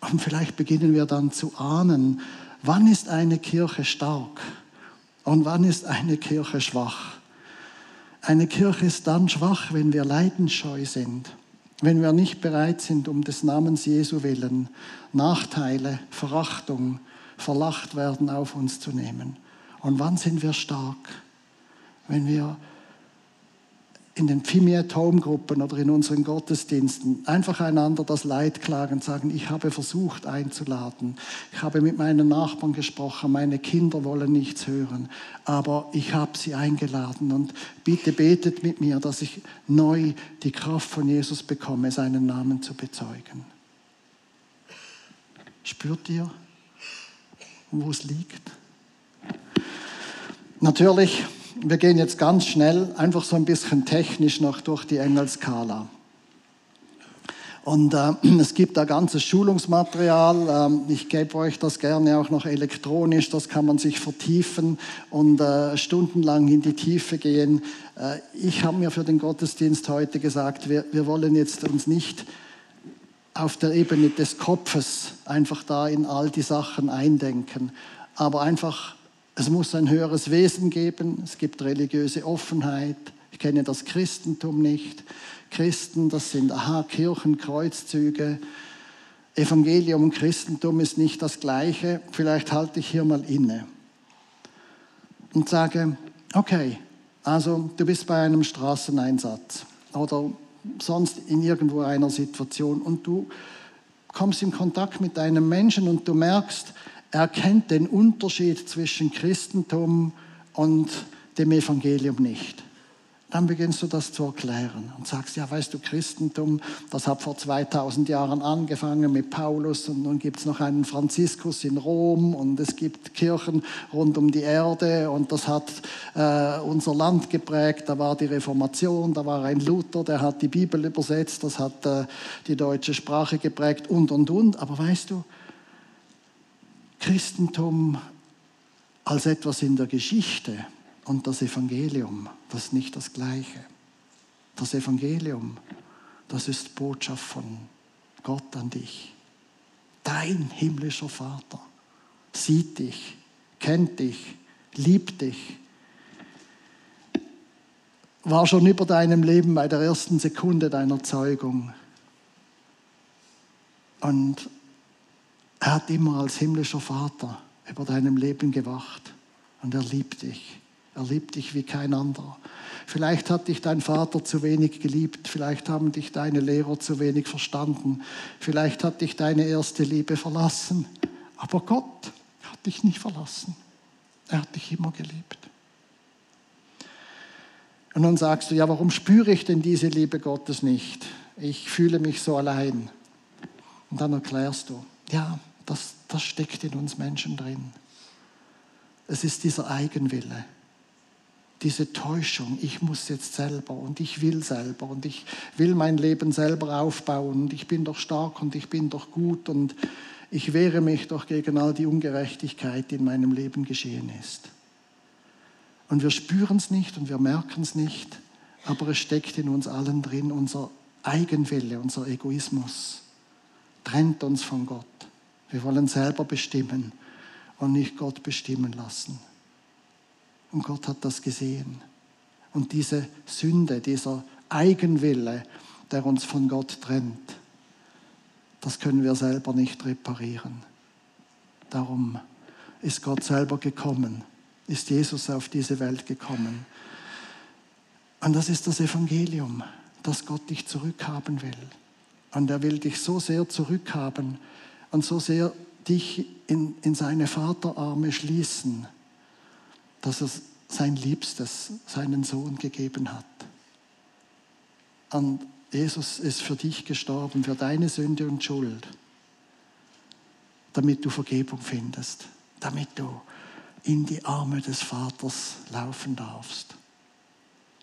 [SPEAKER 3] Und vielleicht beginnen wir dann zu ahnen, wann ist eine Kirche stark und wann ist eine Kirche schwach. Eine Kirche ist dann schwach, wenn wir leidensscheu sind, wenn wir nicht bereit sind, um des Namens Jesu willen Nachteile, Verachtung, verlacht werden, auf uns zu nehmen. Und wann sind wir stark? Wenn wir in den Pfimiet Home Gruppen oder in unseren Gottesdiensten einfach einander das Leid klagen sagen, ich habe versucht einzuladen, ich habe mit meinen Nachbarn gesprochen, meine Kinder wollen nichts hören, aber ich habe sie eingeladen und bitte betet mit mir, dass ich neu die Kraft von Jesus bekomme, seinen Namen zu bezeugen. Spürt ihr? wo es liegt. Natürlich wir gehen jetzt ganz schnell, einfach so ein bisschen technisch noch durch die Engelskala. Und äh, es gibt da ganzes Schulungsmaterial. Ähm, ich gebe euch das gerne auch noch elektronisch. Das kann man sich vertiefen und äh, stundenlang in die Tiefe gehen. Äh, ich habe mir für den Gottesdienst heute gesagt, wir, wir wollen jetzt uns nicht auf der Ebene des Kopfes einfach da in all die Sachen eindenken, aber einfach, es muss ein höheres Wesen geben. Es gibt religiöse Offenheit. Ich kenne das Christentum nicht. Christen, das sind, aha, Kirchen, Kreuzzüge. Evangelium und Christentum ist nicht das Gleiche. Vielleicht halte ich hier mal inne und sage, okay, also du bist bei einem Straßeneinsatz oder sonst in irgendwo einer Situation und du kommst in Kontakt mit einem Menschen und du merkst, er kennt den Unterschied zwischen Christentum und dem Evangelium nicht dann beginnst du das zu erklären und sagst, ja, weißt du, Christentum, das hat vor 2000 Jahren angefangen mit Paulus und nun gibt es noch einen Franziskus in Rom und es gibt Kirchen rund um die Erde und das hat äh, unser Land geprägt. Da war die Reformation, da war ein Luther, der hat die Bibel übersetzt, das hat äh, die deutsche Sprache geprägt und, und, und. Aber weißt du, Christentum als etwas in der Geschichte, und das Evangelium, das ist nicht das Gleiche. Das Evangelium, das ist Botschaft von Gott an dich. Dein himmlischer Vater sieht dich, kennt dich, liebt dich, war schon über deinem Leben bei der ersten Sekunde deiner Zeugung. Und er hat immer als himmlischer Vater über deinem Leben gewacht und er liebt dich. Er liebt dich wie kein anderer. Vielleicht hat dich dein Vater zu wenig geliebt, vielleicht haben dich deine Lehrer zu wenig verstanden, vielleicht hat dich deine erste Liebe verlassen, aber Gott hat dich nicht verlassen. Er hat dich immer geliebt. Und dann sagst du, ja, warum spüre ich denn diese Liebe Gottes nicht? Ich fühle mich so allein. Und dann erklärst du, ja, das, das steckt in uns Menschen drin. Es ist dieser Eigenwille diese Täuschung, ich muss jetzt selber und ich will selber und ich will mein Leben selber aufbauen und ich bin doch stark und ich bin doch gut und ich wehre mich doch gegen all die Ungerechtigkeit, die in meinem Leben geschehen ist. Und wir spüren es nicht und wir merken es nicht, aber es steckt in uns allen drin, unser Eigenwille, unser Egoismus trennt uns von Gott. Wir wollen selber bestimmen und nicht Gott bestimmen lassen. Und Gott hat das gesehen. Und diese Sünde, dieser Eigenwille, der uns von Gott trennt, das können wir selber nicht reparieren. Darum ist Gott selber gekommen, ist Jesus auf diese Welt gekommen. Und das ist das Evangelium, dass Gott dich zurückhaben will. Und er will dich so sehr zurückhaben und so sehr dich in, in seine Vaterarme schließen, dass er sein Liebstes, seinen Sohn gegeben hat. Und Jesus ist für dich gestorben, für deine Sünde und Schuld, damit du Vergebung findest, damit du in die Arme des Vaters laufen darfst.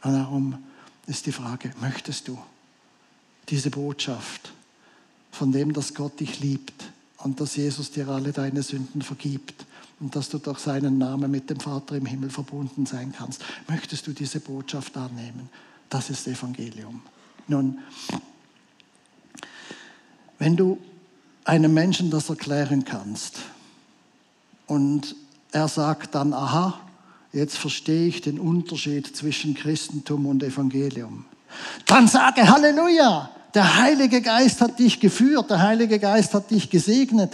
[SPEAKER 3] Und darum ist die Frage, möchtest du diese Botschaft von dem, dass Gott dich liebt und dass Jesus dir alle deine Sünden vergibt, und dass du durch seinen Namen mit dem Vater im Himmel verbunden sein kannst. Möchtest du diese Botschaft annehmen? Das ist Evangelium. Nun, wenn du einem Menschen das erklären kannst und er sagt dann, aha, jetzt verstehe ich den Unterschied zwischen Christentum und Evangelium, dann sage Halleluja, der Heilige Geist hat dich geführt, der Heilige Geist hat dich gesegnet.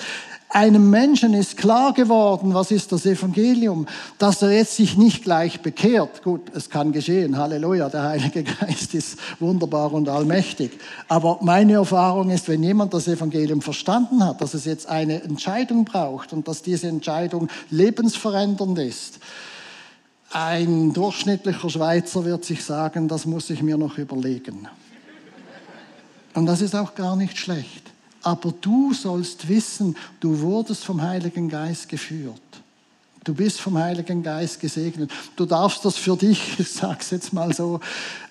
[SPEAKER 3] Einem Menschen ist klar geworden, was ist das Evangelium, dass er jetzt sich nicht gleich bekehrt. Gut, es kann geschehen, Halleluja, der Heilige Geist ist wunderbar und allmächtig. Aber meine Erfahrung ist, wenn jemand das Evangelium verstanden hat, dass es jetzt eine Entscheidung braucht und dass diese Entscheidung lebensverändernd ist, ein durchschnittlicher Schweizer wird sich sagen, das muss ich mir noch überlegen. Und das ist auch gar nicht schlecht. Aber du sollst wissen, du wurdest vom Heiligen Geist geführt. Du bist vom Heiligen Geist gesegnet. Du darfst das für dich, ich sage es jetzt mal so,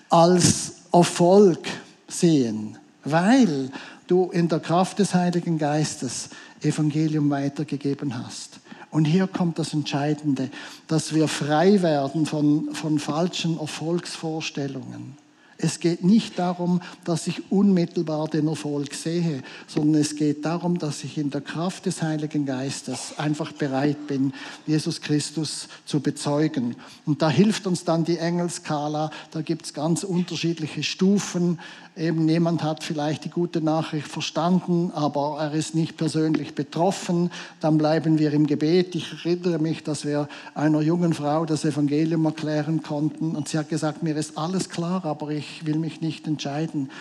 [SPEAKER 3] als Erfolg sehen, weil du in der Kraft des Heiligen Geistes Evangelium weitergegeben hast. Und hier kommt das Entscheidende, dass wir frei werden von, von falschen Erfolgsvorstellungen. Es geht nicht darum, dass ich unmittelbar den Erfolg sehe, sondern es geht darum, dass ich in der Kraft des Heiligen Geistes einfach bereit bin, Jesus Christus zu bezeugen. Und da hilft uns dann die Engelskala. Da gibt es ganz unterschiedliche Stufen. Eben jemand hat vielleicht die gute Nachricht verstanden, aber er ist nicht persönlich betroffen. Dann bleiben wir im Gebet. Ich erinnere mich, dass wir einer jungen Frau das Evangelium erklären konnten und sie hat gesagt, mir ist alles klar, aber ich will mich nicht entscheiden.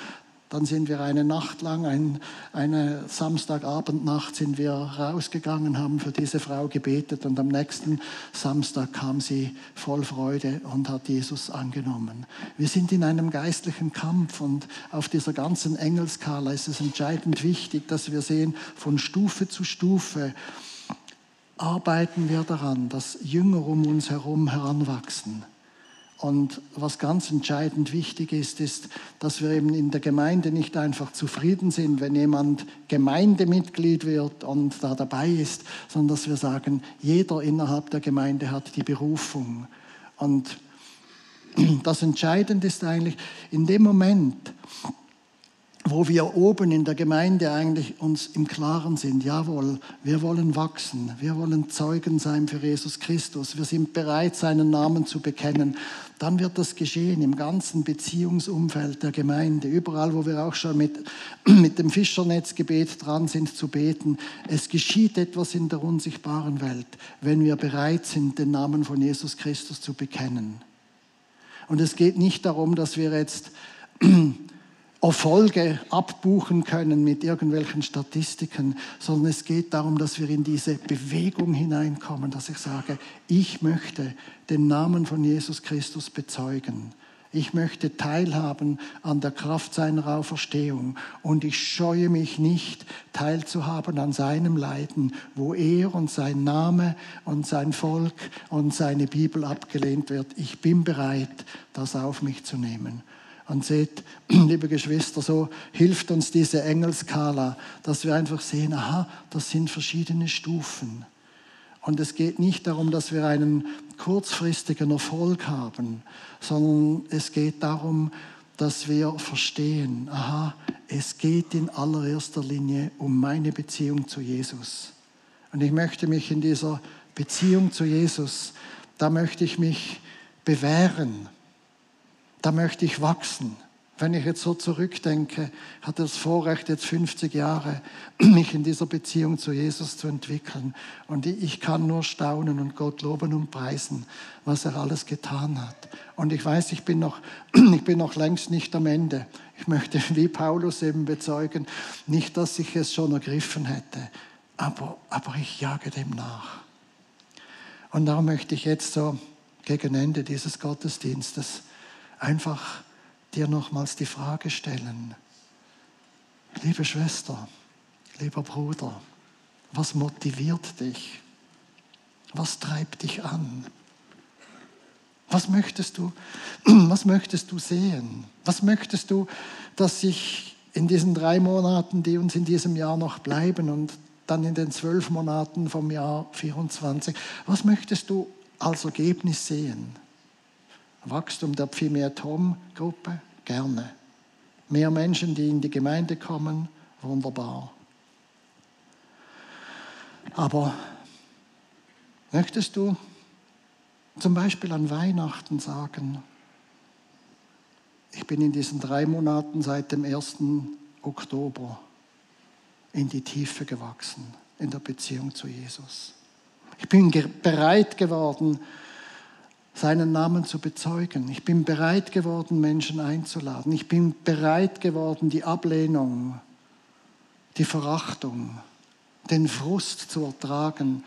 [SPEAKER 3] Dann sind wir eine Nacht lang, ein, eine Samstagabendnacht sind wir rausgegangen, haben für diese Frau gebetet und am nächsten Samstag kam sie voll Freude und hat Jesus angenommen. Wir sind in einem geistlichen Kampf und auf dieser ganzen Engelskala ist es entscheidend wichtig, dass wir sehen, von Stufe zu Stufe arbeiten wir daran, dass Jünger um uns herum heranwachsen. Und was ganz entscheidend wichtig ist, ist, dass wir eben in der Gemeinde nicht einfach zufrieden sind, wenn jemand Gemeindemitglied wird und da dabei ist, sondern dass wir sagen, jeder innerhalb der Gemeinde hat die Berufung. Und das Entscheidende ist eigentlich, in dem Moment, wo wir oben in der Gemeinde eigentlich uns im Klaren sind, jawohl, wir wollen wachsen, wir wollen Zeugen sein für Jesus Christus, wir sind bereit, seinen Namen zu bekennen, dann wird das geschehen im ganzen Beziehungsumfeld der Gemeinde, überall, wo wir auch schon mit, mit dem Fischernetzgebet dran sind zu beten. Es geschieht etwas in der unsichtbaren Welt, wenn wir bereit sind, den Namen von Jesus Christus zu bekennen. Und es geht nicht darum, dass wir jetzt Erfolge abbuchen können mit irgendwelchen Statistiken, sondern es geht darum, dass wir in diese Bewegung hineinkommen, dass ich sage, ich möchte den Namen von Jesus Christus bezeugen. Ich möchte teilhaben an der Kraft seiner Auferstehung und ich scheue mich nicht, teilzuhaben an seinem Leiden, wo er und sein Name und sein Volk und seine Bibel abgelehnt wird. Ich bin bereit, das auf mich zu nehmen. Und seht, liebe Geschwister, so hilft uns diese Engelskala, dass wir einfach sehen, aha, das sind verschiedene Stufen. Und es geht nicht darum, dass wir einen kurzfristigen Erfolg haben, sondern es geht darum, dass wir verstehen, aha, es geht in allererster Linie um meine Beziehung zu Jesus. Und ich möchte mich in dieser Beziehung zu Jesus, da möchte ich mich bewähren da möchte ich wachsen. Wenn ich jetzt so zurückdenke, hatte das Vorrecht, jetzt 50 Jahre, mich in dieser Beziehung zu Jesus zu entwickeln. Und ich kann nur staunen und Gott loben und preisen, was er alles getan hat. Und ich weiß, ich bin noch, ich bin noch längst nicht am Ende. Ich möchte, wie Paulus eben bezeugen, nicht, dass ich es schon ergriffen hätte, aber, aber ich jage dem nach. Und darum möchte ich jetzt so gegen Ende dieses Gottesdienstes einfach dir nochmals die Frage stellen, liebe Schwester, lieber Bruder, was motiviert dich? Was treibt dich an? Was möchtest du, was möchtest du sehen? Was möchtest du, dass sich in diesen drei Monaten, die uns in diesem Jahr noch bleiben und dann in den zwölf Monaten vom Jahr 24, was möchtest du als Ergebnis sehen? Wachstum der Pfimiatom-Gruppe? Gerne. Mehr Menschen, die in die Gemeinde kommen? Wunderbar. Aber möchtest du zum Beispiel an Weihnachten sagen, ich bin in diesen drei Monaten seit dem 1. Oktober in die Tiefe gewachsen in der Beziehung zu Jesus. Ich bin bereit geworden, seinen Namen zu bezeugen. Ich bin bereit geworden, Menschen einzuladen. Ich bin bereit geworden, die Ablehnung, die Verachtung, den Frust zu ertragen,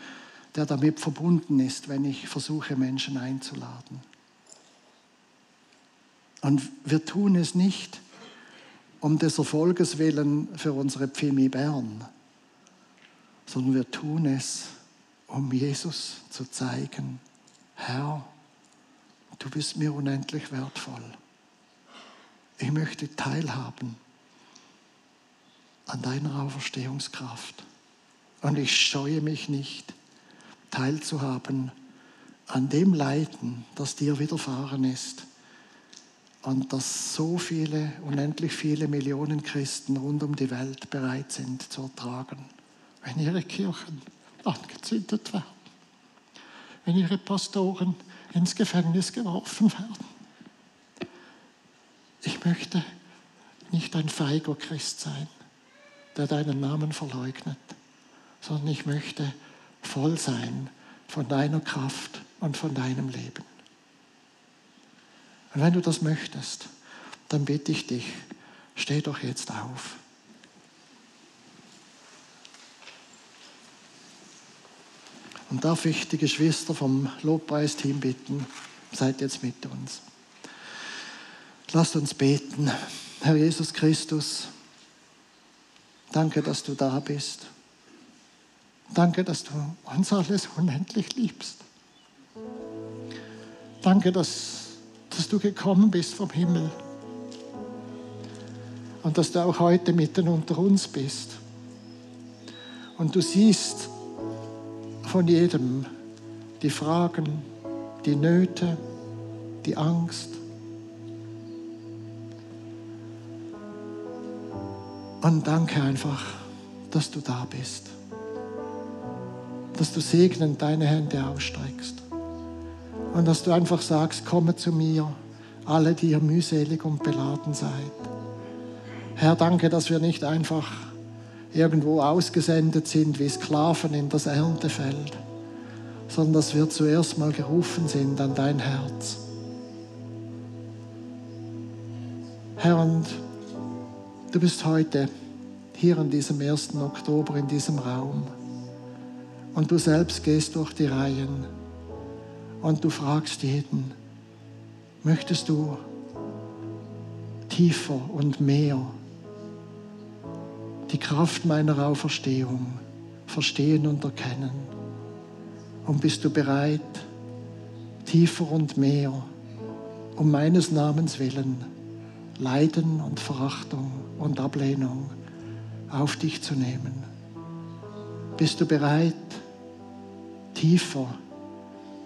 [SPEAKER 3] der damit verbunden ist, wenn ich versuche, Menschen einzuladen. Und wir tun es nicht um des Erfolges willen für unsere Pfimi Bern, sondern wir tun es um Jesus zu zeigen, Herr, du bist mir unendlich wertvoll. Ich möchte teilhaben an deiner Auferstehungskraft. Und ich scheue mich nicht, teilzuhaben an dem Leiden, das dir widerfahren ist und das so viele, unendlich viele Millionen Christen rund um die Welt bereit sind zu ertragen, wenn ihre Kirchen angezündet werden, wenn ihre Pastoren ins Gefängnis geworfen werden. Ich möchte nicht ein feiger Christ sein, der deinen Namen verleugnet, sondern ich möchte voll sein von deiner Kraft und von deinem Leben. Und wenn du das möchtest, dann bitte ich dich, steh doch jetzt auf. Und darf ich die Geschwister vom Lobpreisteam bitten, seid jetzt mit uns. Lasst uns beten. Herr Jesus Christus, danke, dass du da bist. Danke, dass du uns alles unendlich liebst. Danke, dass, dass du gekommen bist vom Himmel und dass du auch heute mitten unter uns bist. Und du siehst von jedem die Fragen, die Nöte, die Angst. Und danke einfach, dass du da bist. Dass du segnend deine Hände ausstreckst. Und dass du einfach sagst, komme zu mir, alle, die ihr mühselig und beladen seid. Herr, danke, dass wir nicht einfach irgendwo ausgesendet sind wie Sklaven in das Erntefeld, sondern dass wir zuerst mal gerufen sind an dein Herz. Herr, und du bist heute hier an diesem 1. Oktober in diesem Raum und du selbst gehst durch die Reihen und du fragst jeden, möchtest du tiefer und mehr die Kraft meiner Auferstehung verstehen und erkennen? Und bist du bereit, tiefer und mehr, um meines Namens willen, Leiden und Verachtung und Ablehnung auf dich zu nehmen? Bist du bereit, tiefer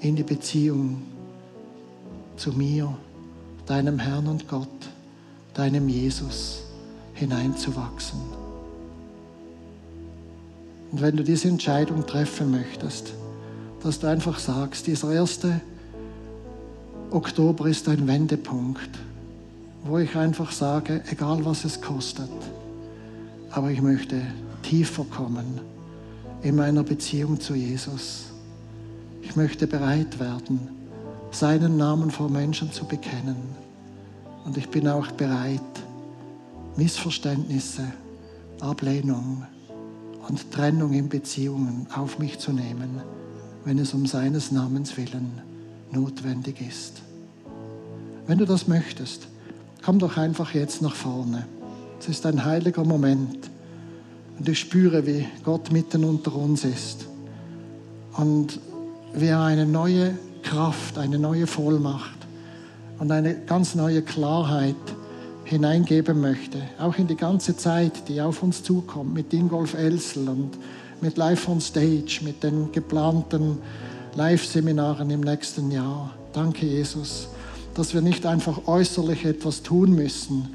[SPEAKER 3] in die Beziehung zu mir, deinem Herrn und Gott, deinem Jesus hineinzuwachsen? Und wenn du diese Entscheidung treffen möchtest, dass du einfach sagst, dieser erste Oktober ist ein Wendepunkt, wo ich einfach sage, egal was es kostet, aber ich möchte tiefer kommen in meiner Beziehung zu Jesus. Ich möchte bereit werden, seinen Namen vor Menschen zu bekennen. Und ich bin auch bereit, Missverständnisse, Ablehnung, und Trennung in Beziehungen auf mich zu nehmen, wenn es um seines Namens willen notwendig ist. Wenn du das möchtest, komm doch einfach jetzt nach vorne. Es ist ein heiliger Moment und ich spüre, wie Gott mitten unter uns ist und wie er eine neue Kraft, eine neue Vollmacht und eine ganz neue Klarheit hineingeben möchte, auch in die ganze Zeit, die auf uns zukommt, mit Ingolf Elsel und mit Live on Stage, mit den geplanten Live-Seminaren im nächsten Jahr. Danke, Jesus, dass wir nicht einfach äußerlich etwas tun müssen,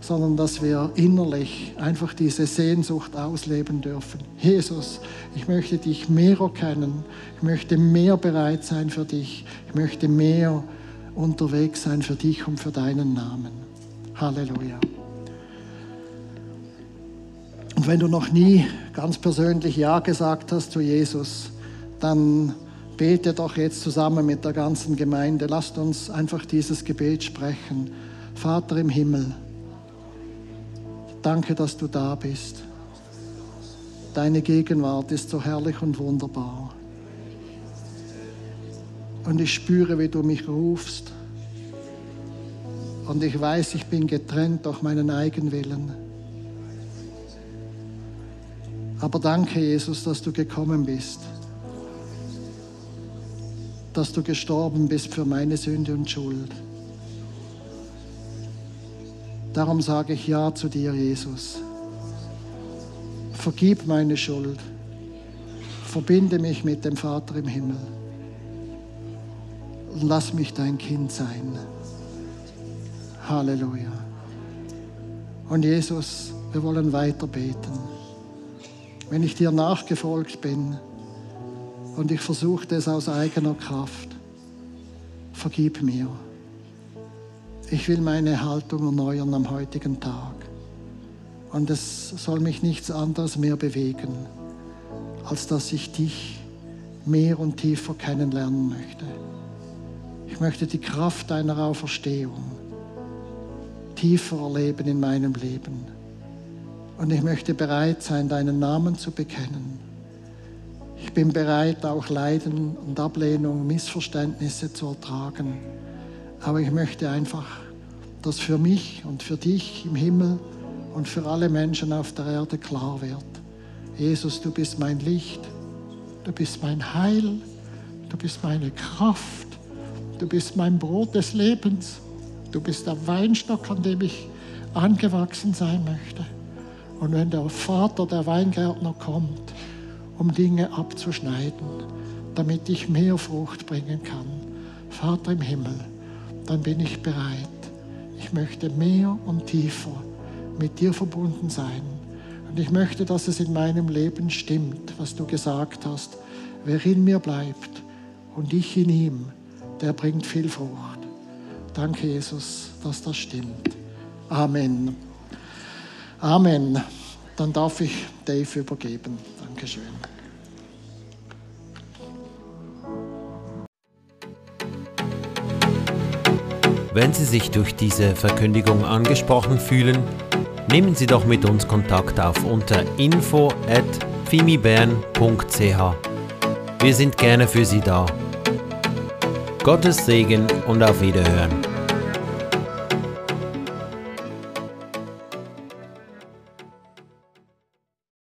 [SPEAKER 3] sondern dass wir innerlich einfach diese Sehnsucht ausleben dürfen. Jesus, ich möchte dich mehr erkennen, ich möchte mehr bereit sein für dich, ich möchte mehr unterwegs sein für dich und für deinen Namen. Halleluja. Und wenn du noch nie ganz persönlich Ja gesagt hast zu Jesus, dann bete doch jetzt zusammen mit der ganzen Gemeinde. Lasst uns einfach dieses Gebet sprechen. Vater im Himmel, danke, dass du da bist. Deine Gegenwart ist so herrlich und wunderbar. Und ich spüre, wie du mich rufst und ich weiß, ich bin getrennt durch meinen Eigenwillen. Aber danke, Jesus, dass du gekommen bist dass du gestorben bist für meine Sünde und Schuld. Darum sage ich Ja zu dir, Jesus. Vergib meine Schuld. Verbinde mich mit dem Vater im Himmel. Und lass mich dein Kind sein. Halleluja. Und Jesus, wir wollen weiter beten. Wenn ich dir nachgefolgt bin und ich versuchte es aus eigener Kraft, vergib mir. Ich will meine Haltung erneuern am heutigen Tag. Und es soll mich nichts anderes mehr bewegen, als dass ich dich mehr und tiefer kennenlernen möchte. Ich möchte die Kraft deiner Auferstehung tiefer erleben in meinem Leben. Und ich möchte bereit sein, deinen Namen zu bekennen. Ich bin bereit, auch Leiden und Ablehnung, Missverständnisse zu ertragen. Aber ich möchte einfach, dass für mich und für dich im Himmel und für alle Menschen auf der Erde klar wird. Jesus, du bist mein Licht, du bist mein Heil, du bist meine Kraft, du bist mein Brot des Lebens. Du bist der Weinstock, an dem ich angewachsen sein möchte. Und wenn der Vater, der Weingärtner kommt, um Dinge abzuschneiden, damit ich mehr Frucht bringen kann, Vater im Himmel, dann bin ich bereit. Ich möchte mehr und tiefer mit dir verbunden sein. Und ich möchte, dass es in meinem Leben stimmt, was du gesagt hast. Wer in mir bleibt und ich in ihm, der bringt viel Frucht. Danke, Jesus, dass das stimmt. Amen. Amen. Dann darf ich Dave übergeben. Dankeschön.
[SPEAKER 1] Wenn Sie sich durch diese Verkündigung angesprochen fühlen, nehmen Sie doch mit uns Kontakt auf unter info at fimibern.ch. Wir sind gerne für Sie da. Gottes Segen und auf Wiederhören.